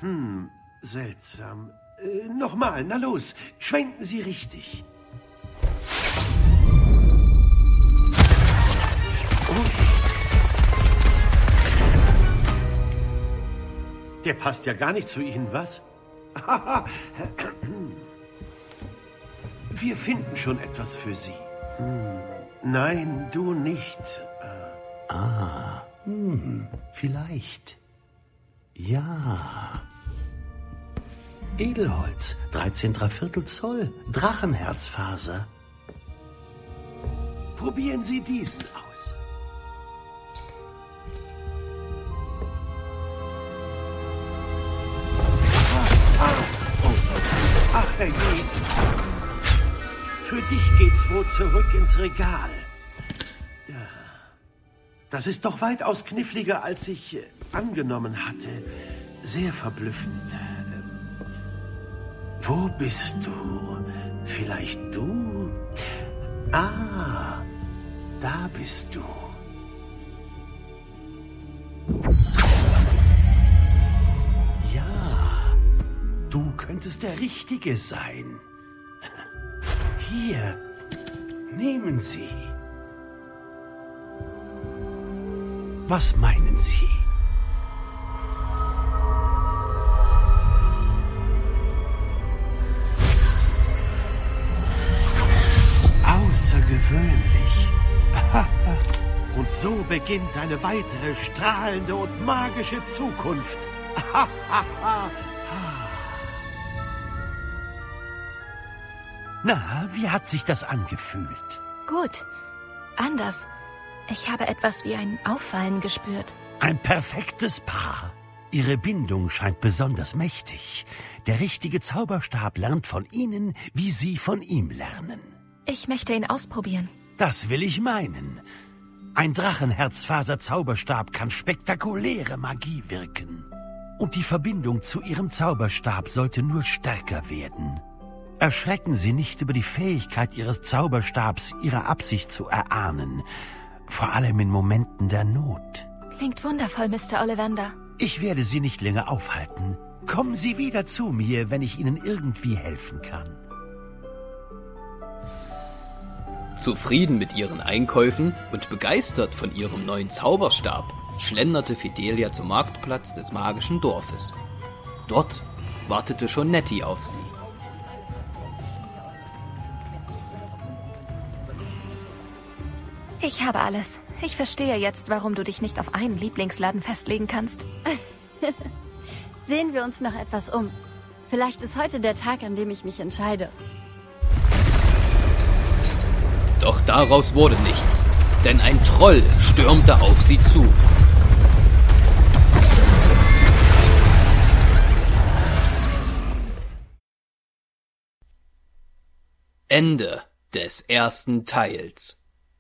Speaker 27: Hm, seltsam. Äh, Nochmal, na los, schwenken Sie richtig. Oh. Der passt ja gar nicht zu Ihnen, was? Wir finden schon etwas für Sie. Hm. Nein, du nicht. Ah, hm, vielleicht. Ja. Edelholz, 13 Viertel Zoll, Drachenherzfaser. Probieren Sie diesen aus. Ach, Herrje. Für dich geht's wohl zurück ins Regal. Das ist doch weitaus kniffliger, als ich äh, angenommen hatte. Sehr verblüffend. Wo bist du? Vielleicht du? Ah, da bist du. Ja, du könntest der Richtige sein. Hier, nehmen Sie. Was meinen Sie? So beginnt eine weitere strahlende und magische Zukunft. Na, wie hat sich das angefühlt?
Speaker 5: Gut. Anders. Ich habe etwas wie ein Auffallen gespürt.
Speaker 27: Ein perfektes Paar. Ihre Bindung scheint besonders mächtig. Der richtige Zauberstab lernt von Ihnen, wie Sie von ihm lernen.
Speaker 5: Ich möchte ihn ausprobieren.
Speaker 27: Das will ich meinen. Ein Drachenherzfaser-Zauberstab kann spektakuläre Magie wirken. Und die Verbindung zu Ihrem Zauberstab sollte nur stärker werden. Erschrecken Sie nicht über die Fähigkeit Ihres Zauberstabs, Ihre Absicht zu erahnen. Vor allem in Momenten der Not.
Speaker 5: Klingt wundervoll, Mr. Ollivander.
Speaker 27: Ich werde Sie nicht länger aufhalten. Kommen Sie wieder zu mir, wenn ich Ihnen irgendwie helfen kann.
Speaker 4: Zufrieden mit ihren Einkäufen und begeistert von ihrem neuen Zauberstab schlenderte Fidelia zum Marktplatz des magischen Dorfes. Dort wartete schon Nettie auf sie.
Speaker 5: Ich habe alles. Ich verstehe jetzt, warum du dich nicht auf einen Lieblingsladen festlegen kannst.
Speaker 2: Sehen wir uns noch etwas um. Vielleicht ist heute der Tag, an dem ich mich entscheide.
Speaker 4: Doch daraus wurde nichts, denn ein Troll stürmte auf sie zu. Ende des ersten Teils.